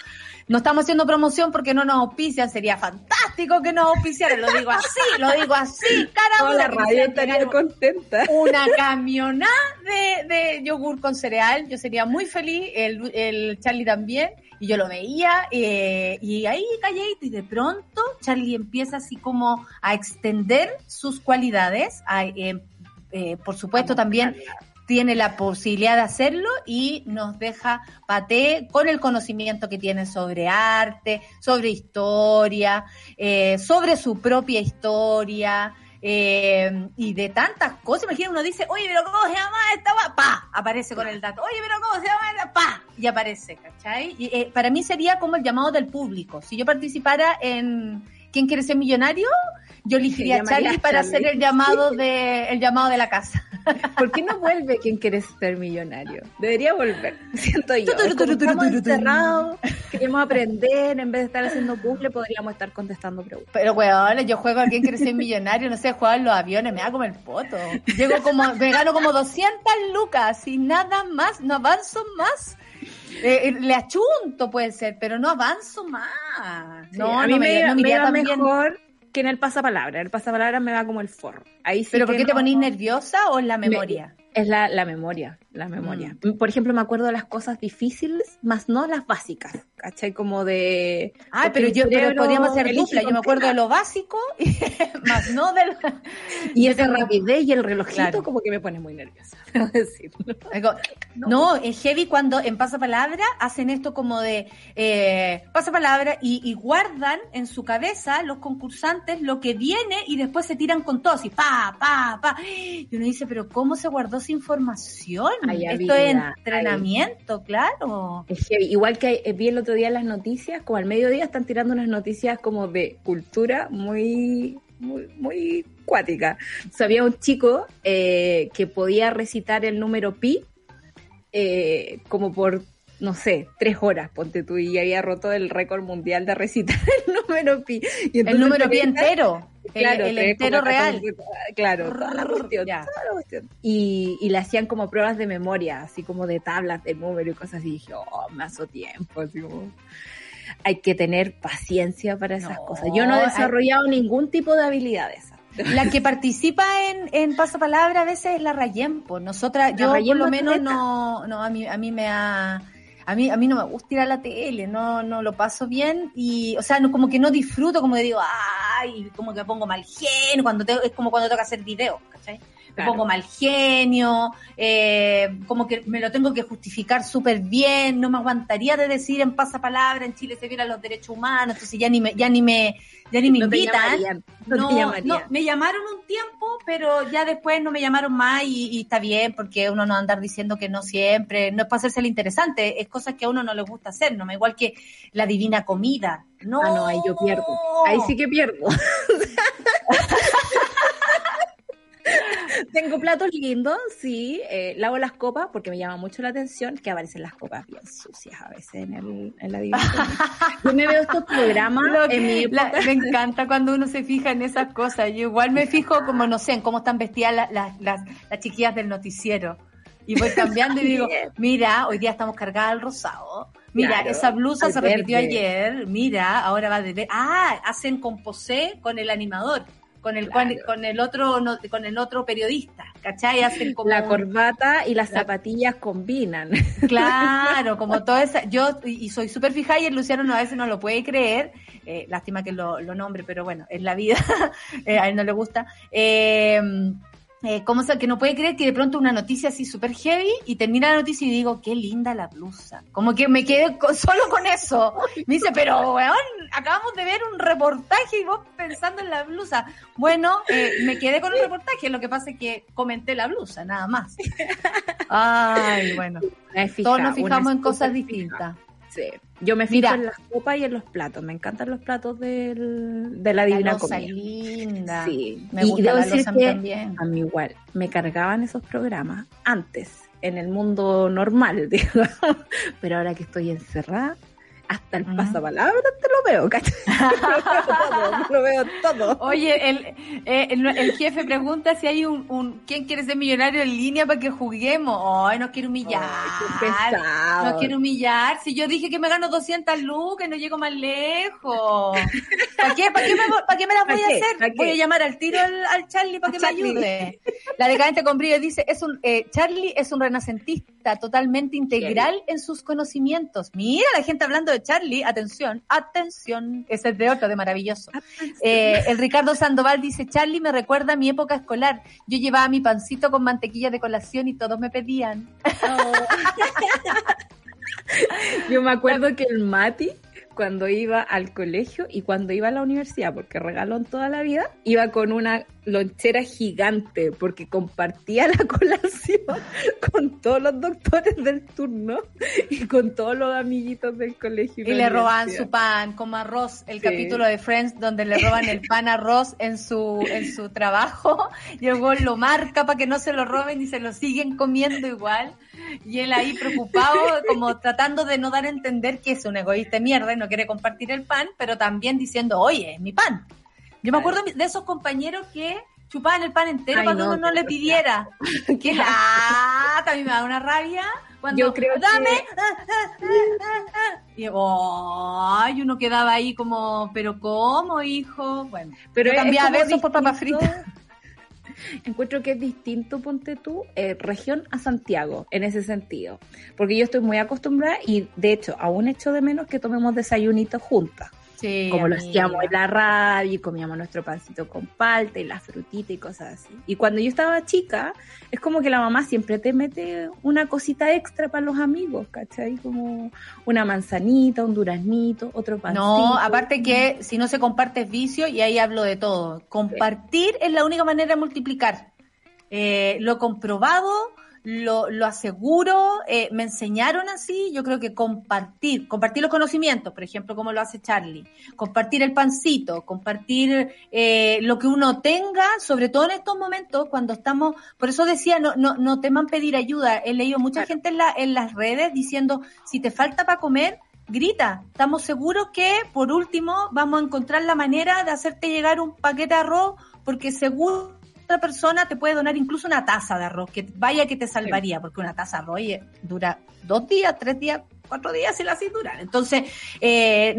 No estamos haciendo promoción porque no nos auspician, sería fantástico que nos auspiciaran, lo digo así, lo digo así, caramba. la radio estaría contenta. Una camionada de, de, yogur con cereal, yo sería muy feliz, el, el Charlie también, y yo lo veía, eh, y ahí calladito, y de pronto Charlie empieza así como a extender sus cualidades, a, eh, eh, por supuesto también tiene la posibilidad de hacerlo y nos deja paté con el conocimiento que tiene sobre arte, sobre historia, eh, sobre su propia historia. Eh, y de tantas cosas, imagina uno dice, oye, pero ¿cómo se llama esta? Pa, aparece con el dato. Oye, pero ¿cómo se llama esta? Pa, y aparece, ¿cachai? Y, eh, para mí sería como el llamado del público. Si yo participara en ¿Quién quiere ser millonario? Yo elegiría a Charlie para hacer el llamado de el llamado de la casa. ¿Por qué no vuelve quien quiere ser millonario? Debería volver, siento yo. Estamos encerrados, queremos aprender, en vez de estar haciendo puzzle, podríamos estar contestando preguntas. Pero weón, yo juego a quien quiere ser millonario, no sé, juego en los aviones, me hago el foto. Llego como, me gano como 200 lucas y nada más, no avanzo más. Eh, le achunto puede ser, pero no avanzo más. no, a mí me, no me, va mejor que en el pasapalabra. El pasapalabra me va como el forro. Ahí ¿Pero por qué te ponís nerviosa o en la memoria? es la, la memoria, la memoria. Mm. Por ejemplo, me acuerdo de las cosas difíciles, más no las básicas. ¿cachai? Como de... Ah, pero yo podríamos hacer dupla, yo me acuerdo de lo básico, más no del... Y esa rapidez y el relojito como que me pone muy nerviosa, No, es heavy cuando en Pasapalabra hacen esto como de eh, Pasapalabra y, y guardan en su cabeza los concursantes lo que viene y después se tiran con todo, así, pa, pa, pa. Y uno dice, pero ¿cómo se guardó esa información? Esto es entrenamiento, claro. Es heavy. Igual que vi el otro día las noticias, como al mediodía están tirando unas noticias como de cultura muy, muy, muy cuática. había un chico eh, que podía recitar el número pi eh, como por no sé, tres horas, ponte tú, y había roto el récord mundial de recitar el número pi. Y el número pi entero. Claro, el, entero real. Claro, Y, y le hacían como pruebas de memoria, así como de tablas de número y cosas así. Y dije, oh, me hace tiempo. Así como... Hay que tener paciencia para esas cosas. Yo no he desarrollado ningún tipo de habilidad de esas. La que participa en, en Pasapalabra a veces es la Rayempo. Nosotras, yo por lo menos no, no, a mí, a mí me ha, a mí, a mí no me gusta ir a la tele, no, no lo paso bien y, o sea, no, como que no disfruto, como que digo, ay, como que pongo mal genio, cuando es como cuando toca hacer video, ¿cachai? Me pongo mal genio, eh, como que me lo tengo que justificar súper bien, no me aguantaría de decir en pasapalabra, en Chile se violan los derechos humanos, entonces ya ni me, ya ni me, ya ni me invitan. no, no, me llamaron un tiempo, pero ya después no me llamaron más y, está bien, porque uno no andar diciendo que no siempre, no es para hacerse el interesante, es cosas que a uno no le gusta hacer, no me igual que la divina comida. No, ah, no, ahí yo pierdo. Ahí sí que pierdo. Tengo platos lindos, sí. Eh, lavo las copas porque me llama mucho la atención que aparecen las copas bien sucias a veces en, el, en la división. Yo me veo estos programas en mi Me encanta cuando uno se fija en esas cosas. Yo igual me fijo como, no sé, en cómo están vestidas las, las, las chiquillas del noticiero. Y voy cambiando y digo, mira, hoy día estamos cargadas al rosado. Mira, esa blusa se repitió ayer. Mira, ahora va de ver. Ah, hacen composé con el animador con el con, el otro con el otro periodista, ¿cachai? Hacen como la corbata y las zapatillas combinan. Claro, como toda esa, yo y soy súper fija y el Luciano a veces no lo puede creer, eh, lástima que lo, lo nombre, pero bueno, es la vida, eh, a él no le gusta. Eh, eh, ¿cómo que no puede creer que de pronto una noticia así súper heavy y termina la noticia y digo, qué linda la blusa. Como que me quedé solo con eso. Me dice, pero weón, acabamos de ver un reportaje y vos pensando en la blusa. Bueno, eh, me quedé con el reportaje, lo que pasa es que comenté la blusa, nada más. Ay, bueno. Todos nos fijamos en cosas distintas. Sí. Yo me fijo en las copas y en los platos. Me encantan los platos del, de la Divina la linda. Sí. Me y debo decir que también. a mí igual me cargaban esos programas antes, en el mundo normal, digamos. Pero ahora que estoy encerrada, hasta el pasapalabra te lo veo, ¿cachai? lo veo todo. Oye, el, eh, el, jefe pregunta si hay un, un, ¿quién quiere ser millonario en línea para que juguemos? Ay, no quiero humillar. no quiero humillar. Si yo dije que me gano 200 lucas, no llego más lejos. ¿Para qué, para qué, me, para qué me las voy a hacer? Voy a llamar al tiro al, Charlie para que me ayude. La decadente con brillo dice, es un, eh, Charlie es un renacentista totalmente integral en sus conocimientos. Mira la gente hablando de Charlie, atención, atención, ese es de otro, de maravilloso. Eh, el Ricardo Sandoval dice, Charlie me recuerda a mi época escolar. Yo llevaba mi pancito con mantequilla de colación y todos me pedían. Oh. Yo me acuerdo que el Mati cuando iba al colegio y cuando iba a la universidad, porque regaló en toda la vida, iba con una lonchera gigante, porque compartía la colación con todos los doctores del turno y con todos los amiguitos del colegio. Y, le roban su pan, como arroz, el capítulo de Friends donde le roban el pan arroz en su, en su trabajo, y luego lo marca para que no se lo roben y se lo siguen comiendo igual. Y él ahí preocupado, como tratando de no dar a entender que es un egoísta mierda y no quiere compartir el pan, pero también diciendo, oye, es mi pan. Yo me acuerdo de esos compañeros que chupaban el pan entero cuando uno no le pidiera. ¡Qué lata! A mí me da una rabia. Cuando, Yo creo ¡Dame! Y ay, uno quedaba ahí como, ¿pero cómo, hijo? Bueno, pero cambiaba besos por papas fritas encuentro que es distinto, ponte tú, eh, región a Santiago, en ese sentido. Porque yo estoy muy acostumbrada y de hecho aún echo de menos que tomemos desayunitos juntas como lo hacíamos en la radio y comíamos nuestro pancito con palta y la frutita y cosas así. Y cuando yo estaba chica, es como que la mamá siempre te mete una cosita extra para los amigos, ¿cachai? Como una manzanita, un duraznito, otro pancito. No, aparte que si no se comparte es vicio y ahí hablo de todo. Compartir es la única manera de multiplicar. Eh, lo comprobado lo, lo aseguro, eh, me enseñaron así, yo creo que compartir, compartir los conocimientos, por ejemplo, como lo hace Charlie, compartir el pancito, compartir eh, lo que uno tenga, sobre todo en estos momentos cuando estamos, por eso decía, no, no, no teman pedir ayuda, he leído mucha gente en, la, en las redes diciendo, si te falta para comer, grita. Estamos seguros que, por último, vamos a encontrar la manera de hacerte llegar un paquete de arroz, porque seguro otra persona te puede donar incluso una taza de arroz, que vaya que te salvaría, porque una taza de arroz dura dos días, tres días, cuatro días y la así durar. Entonces, eh,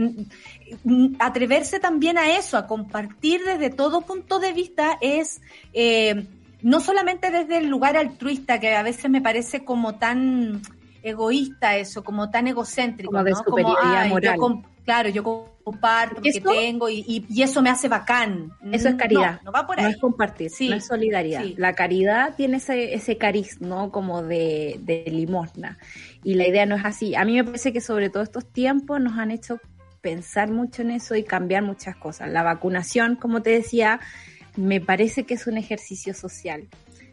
atreverse también a eso, a compartir desde todo punto de vista es eh, no solamente desde el lugar altruista, que a veces me parece como tan egoísta eso, como tan egocéntrico, como de superioridad moral. Claro, yo comparto lo que tengo y, eso me hace bacán. Eso es caridad. No, va por ahí. No es compartir, no es solidaridad. La caridad tiene ese, ese cariz, ¿no? Como de, de limosna. Y la idea no es así. A mí me parece que sobre todo estos tiempos nos han hecho pensar mucho en eso y cambiar muchas cosas. La vacunación, como te decía, me parece que es un ejercicio social.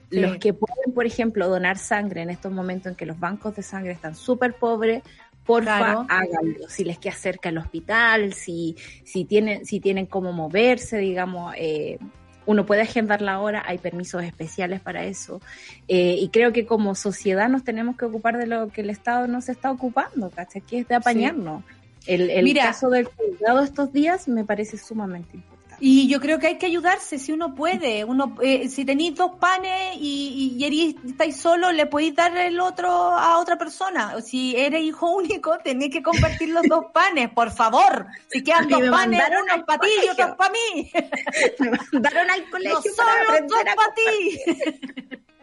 Los que pueden, por ejemplo, donar sangre en estos momentos en que los bancos de sangre están súper pobres, porfa, háganlo. Si les queda cerca el hospital, si, si tienen, si tienen cómo moverse, digamos, eh, uno puede agendar la hora, hay permisos especiales para eso. Eh, y creo que como sociedad nos tenemos que ocupar de lo que el Estado no se está ocupando, ¿cachai? Que es de apañarnos. El, el caso del cuidado estos días me parece sumamente importante. Y yo creo que hay que ayudarse si uno puede. Uno, eh, si tenéis dos panes y, y, estáis solo, le podéis dar el otro a otra persona. O si eres hijo único, tenéis que compartir los dos panes, por favor. Si quedan dos panes, unos para ti y otros para mí. Me mandaron al colegio. No solo dos para ti.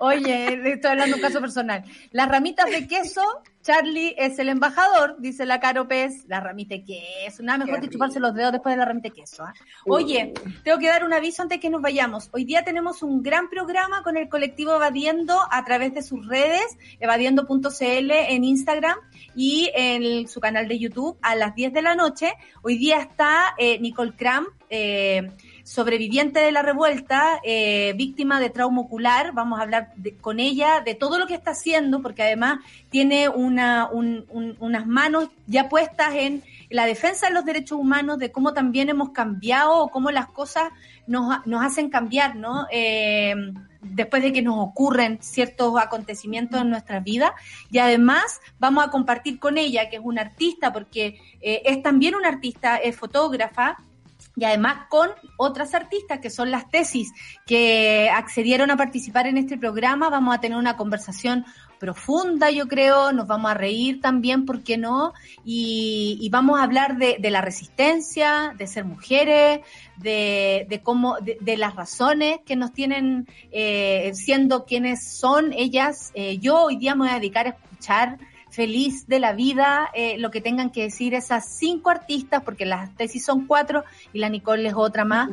Oye, estoy hablando de un caso personal. Las ramitas de queso, Charlie es el embajador, dice la Caro Pez, la ramita de queso. Nada mejor que chuparse los dedos después de la ramita de queso. ¿ah? Oye, tengo que dar un aviso antes que nos vayamos. Hoy día tenemos un gran programa con el colectivo Evadiendo a través de sus redes, evadiendo.cl en Instagram y en su canal de YouTube a las 10 de la noche. Hoy día está eh, Nicole Cram. Eh, sobreviviente de la revuelta, eh, víctima de trauma ocular. Vamos a hablar con ella de todo lo que está haciendo, porque además tiene una, unas manos ya puestas en la defensa de los derechos humanos, de cómo también hemos cambiado o cómo las cosas nos, nos hacen cambiar, ¿no? Eh, después de que nos ocurren ciertos acontecimientos en nuestras vidas. Y además vamos a compartir con ella, que es una artista, porque eh, es también una artista, es fotógrafa, y además con otras artistas que son las tesis que accedieron a participar en este programa. Vamos a tener una conversación profunda, yo creo, nos vamos a reír también, ¿por qué no? Y, vamos a hablar de, la resistencia, de ser mujeres, de, cómo, de, las razones que nos tienen eh, siendo quienes son ellas. Eh, yo hoy día me voy a dedicar a escuchar feliz de la vida eh, lo que tengan que decir esas cinco artistas, porque las tesis son cuatro y la Nicole es otra más.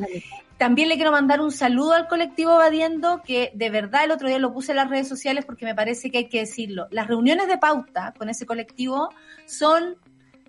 También le quiero mandar un saludo al colectivo Badiendo, que de verdad el otro día lo puse en las redes sociales porque me parece que hay que decirlo. Las reuniones de pauta con ese colectivo son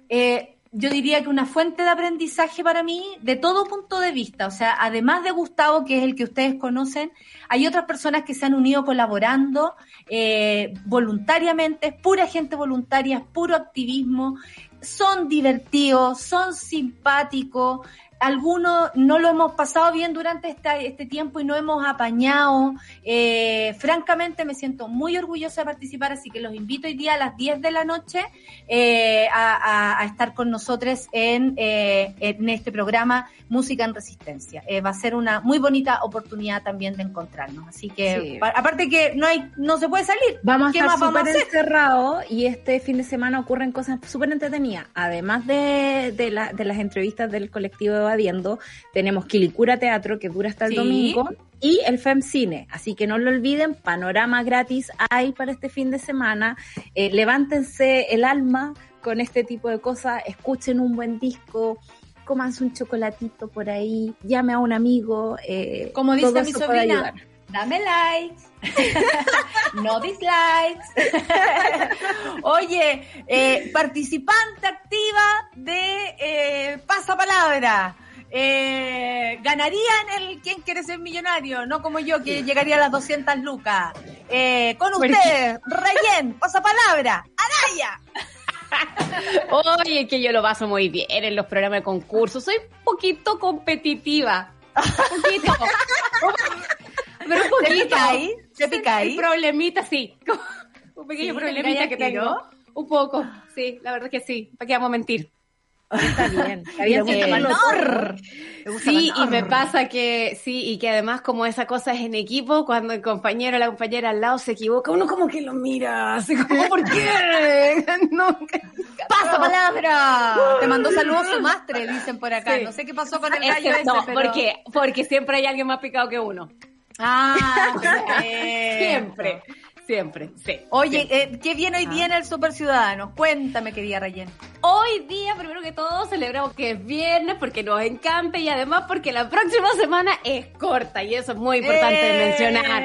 eh, yo diría que una fuente de aprendizaje para mí de todo punto de vista. O sea, además de Gustavo, que es el que ustedes conocen, hay otras personas que se han unido colaborando eh, voluntariamente, pura gente voluntaria, puro activismo, son divertidos, son simpáticos, algunos no lo hemos pasado bien durante este tiempo y no hemos apañado. Eh, francamente me siento muy orgullosa de participar, así que los invito hoy día a las 10 de la noche eh, a, estar con nosotros en, eh, en este programa Música en Resistencia. va a ser una muy bonita oportunidad también de encontrarnos. Así que, aparte que no hay no se puede salir. Vamos a estar súper encerrados y este fin de semana ocurren cosas súper entretenidas. Además de, de, de las entrevistas del colectivo de viendo, tenemos Quilicura Teatro que dura hasta el domingo y el FEM Cine. Así que no lo olviden, panorama gratis hay para este fin de semana. Eh, levántense el alma con este tipo de cosas, escuchen un buen disco, comanse un chocolatito por ahí, llame a un amigo. Eh, Como dice mi sobrina, dame likes. no dislikes. Oye, eh, participante activa de eh, Pasapalabra eh, ganaría en el ¿Quién quiere ser millonario? No como yo que llegaría a las 200 lucas. Eh, con usted, Rayen, palabra, Araya. Oye, que yo lo paso muy bien en los programas de concurso. Soy un poquito competitiva. Un poquito. Pero un poquito. ¿Se pica ahí? problemita, sí. Un pequeño problemita que tengo. Un poco, sí, la verdad que sí. ¿Para qué vamos a mentir? Está bien, está bien. sí, y me pasa que, sí, y que además como esa cosa es en equipo, cuando el compañero o la compañera al lado se equivoca, uno como que lo mira, así como, ¿por qué? no, ¡Pasa palabra! Te mandó saludos su mastre, dicen por acá. No sé qué pasó con el gallo ese, no, porque, porque siempre hay alguien más picado que uno. Ah, siempre. Siempre, sí. Oye, eh, ¿qué viene hoy día en el Super Ciudadanos? Cuéntame, querida Rayen. Hoy día, primero que todo, celebramos que es viernes porque nos encanta y además porque la próxima semana es corta y eso es muy importante mencionar.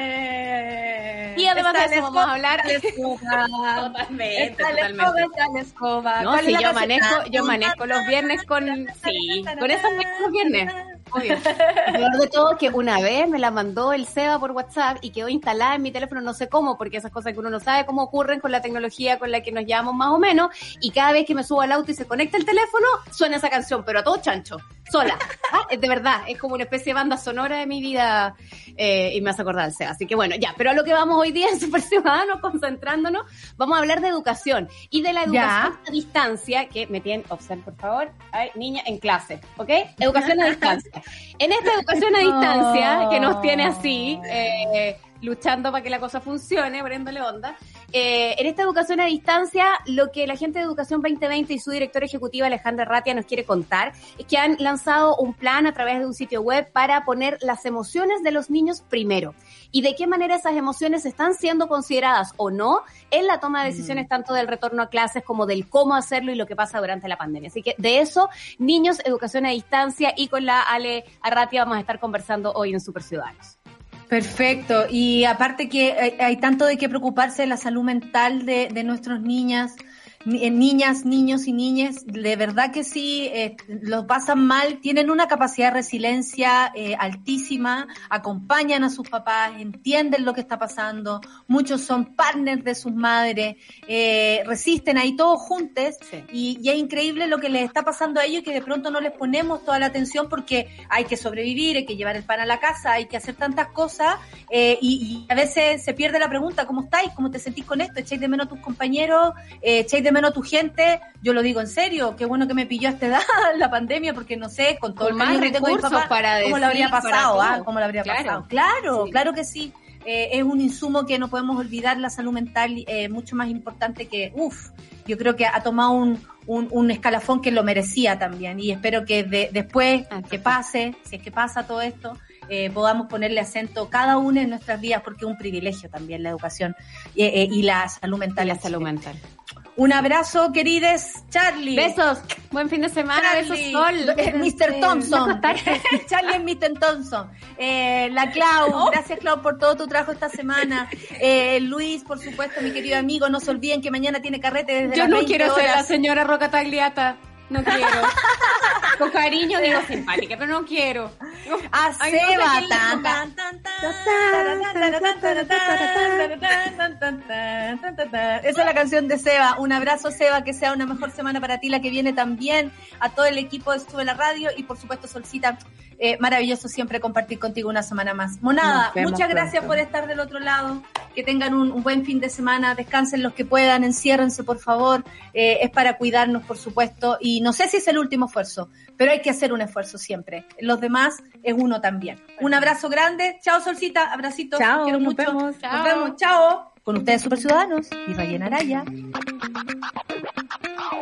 Y además de eso vamos a hablar. totalmente, totalmente. escoba. No, si yo manejo, yo manejo los viernes con. Sí, con esos los viernes. Obvio. Lo de todo que una vez me la mandó el Seba por WhatsApp y quedó instalada en mi teléfono, no sé cómo, porque esas cosas que uno no sabe cómo ocurren con la tecnología con la que nos llevamos más o menos. Y cada vez que me subo al auto y se conecta el teléfono, suena esa canción, pero a todo chancho, sola. ¿Ah? De verdad, es como una especie de banda sonora de mi vida eh, y me hace acordar Seba. Así que bueno, ya, pero a lo que vamos hoy día en Super Ciudadanos, concentrándonos, vamos a hablar de educación y de la educación a distancia, que me tienen, observen por favor, hay niña en clase, ¿ok? Educación a distancia. En esta educación a distancia, que nos tiene así, eh, luchando para que la cosa funcione, poniéndole onda, eh, en esta educación a distancia, lo que la gente de Educación 2020 y su directora ejecutiva Alejandra Ratia nos quiere contar es que han lanzado un plan a través de un sitio web para poner las emociones de los niños primero y de qué manera esas emociones están siendo consideradas o no en la toma de decisiones mm. tanto del retorno a clases como del cómo hacerlo y lo que pasa durante la pandemia. Así que de eso, niños, educación a distancia y con la Ale Arratia vamos a estar conversando hoy en Super Ciudadanos. Perfecto. Y aparte que hay, tanto de qué preocuparse de la salud mental de, de nuestros niñas, niñas, niños y niñas, de verdad que sí, eh, los pasan mal, tienen una capacidad de resiliencia eh, altísima, acompañan a sus papás, entienden lo que está pasando, muchos son partners de sus madres, eh, resisten ahí todos juntos y, y, es increíble lo que les está pasando a ellos que de pronto no les ponemos toda la atención porque hay que sobrevivir, hay que llevar el pan a la casa, hay que hacer tantas cosas y, y, a veces se pierde la pregunta, ¿cómo estáis? ¿Cómo te sentís con esto? ¿Echáis de menos a tus compañeros? ¿Echáis de menos tu gente, yo lo digo en serio, qué bueno que me pilló a esta edad la pandemia, porque no sé, con todo el más recursos para cómo lo habría pasado, ah, cómo lo habría claro. pasado. Claro, claro que sí. Eh, es un insumo que no podemos olvidar, la salud mental eh, mucho más importante que, uff, yo creo que ha tomado un, un, un, escalafón que lo merecía también y espero que de, después que pase, si es que pasa todo esto, eh, podamos ponerle acento cada una en nuestras vidas porque es un privilegio también la educación eh, eh, y la salud mental. Y la salud mental. Un abrazo, querides. Charlie. Besos. Buen fin de semana. Besos, Sol. Mr. Thompson. Charlie es Mr. Thompson. Eh, la Clau. Oh. Gracias, Clau, por todo tu trabajo esta semana. Eh, Luis, por supuesto, mi querido amigo. No se olviden que mañana tiene carrete desde Yo no quiero ser la señora Roca Tagliata. No quiero. Con cariño digo simpática, pero no quiero. A Seba. Esa es la canción de Seba. Un abrazo, Seba, que sea una mejor semana para ti, la que viene también. A todo el equipo de Estuve la Radio y por supuesto, Solcita. Eh, maravilloso siempre compartir contigo una semana más. Monada, muchas gracias por estar del otro lado. Que tengan un, buen fin de semana. Descansen los que puedan. Enciérrense, por favor. Eh, es para cuidarnos, por supuesto. Y no sé si es el último esfuerzo, pero hay que hacer un esfuerzo siempre. Los demás es uno también. Un abrazo grande. Chao, Solcita. Abracitos. Chao. Quiero nos mucho. Vemos. Nos vemos. Chao. Con ustedes, Super Ciudadanos y Rayen Araya.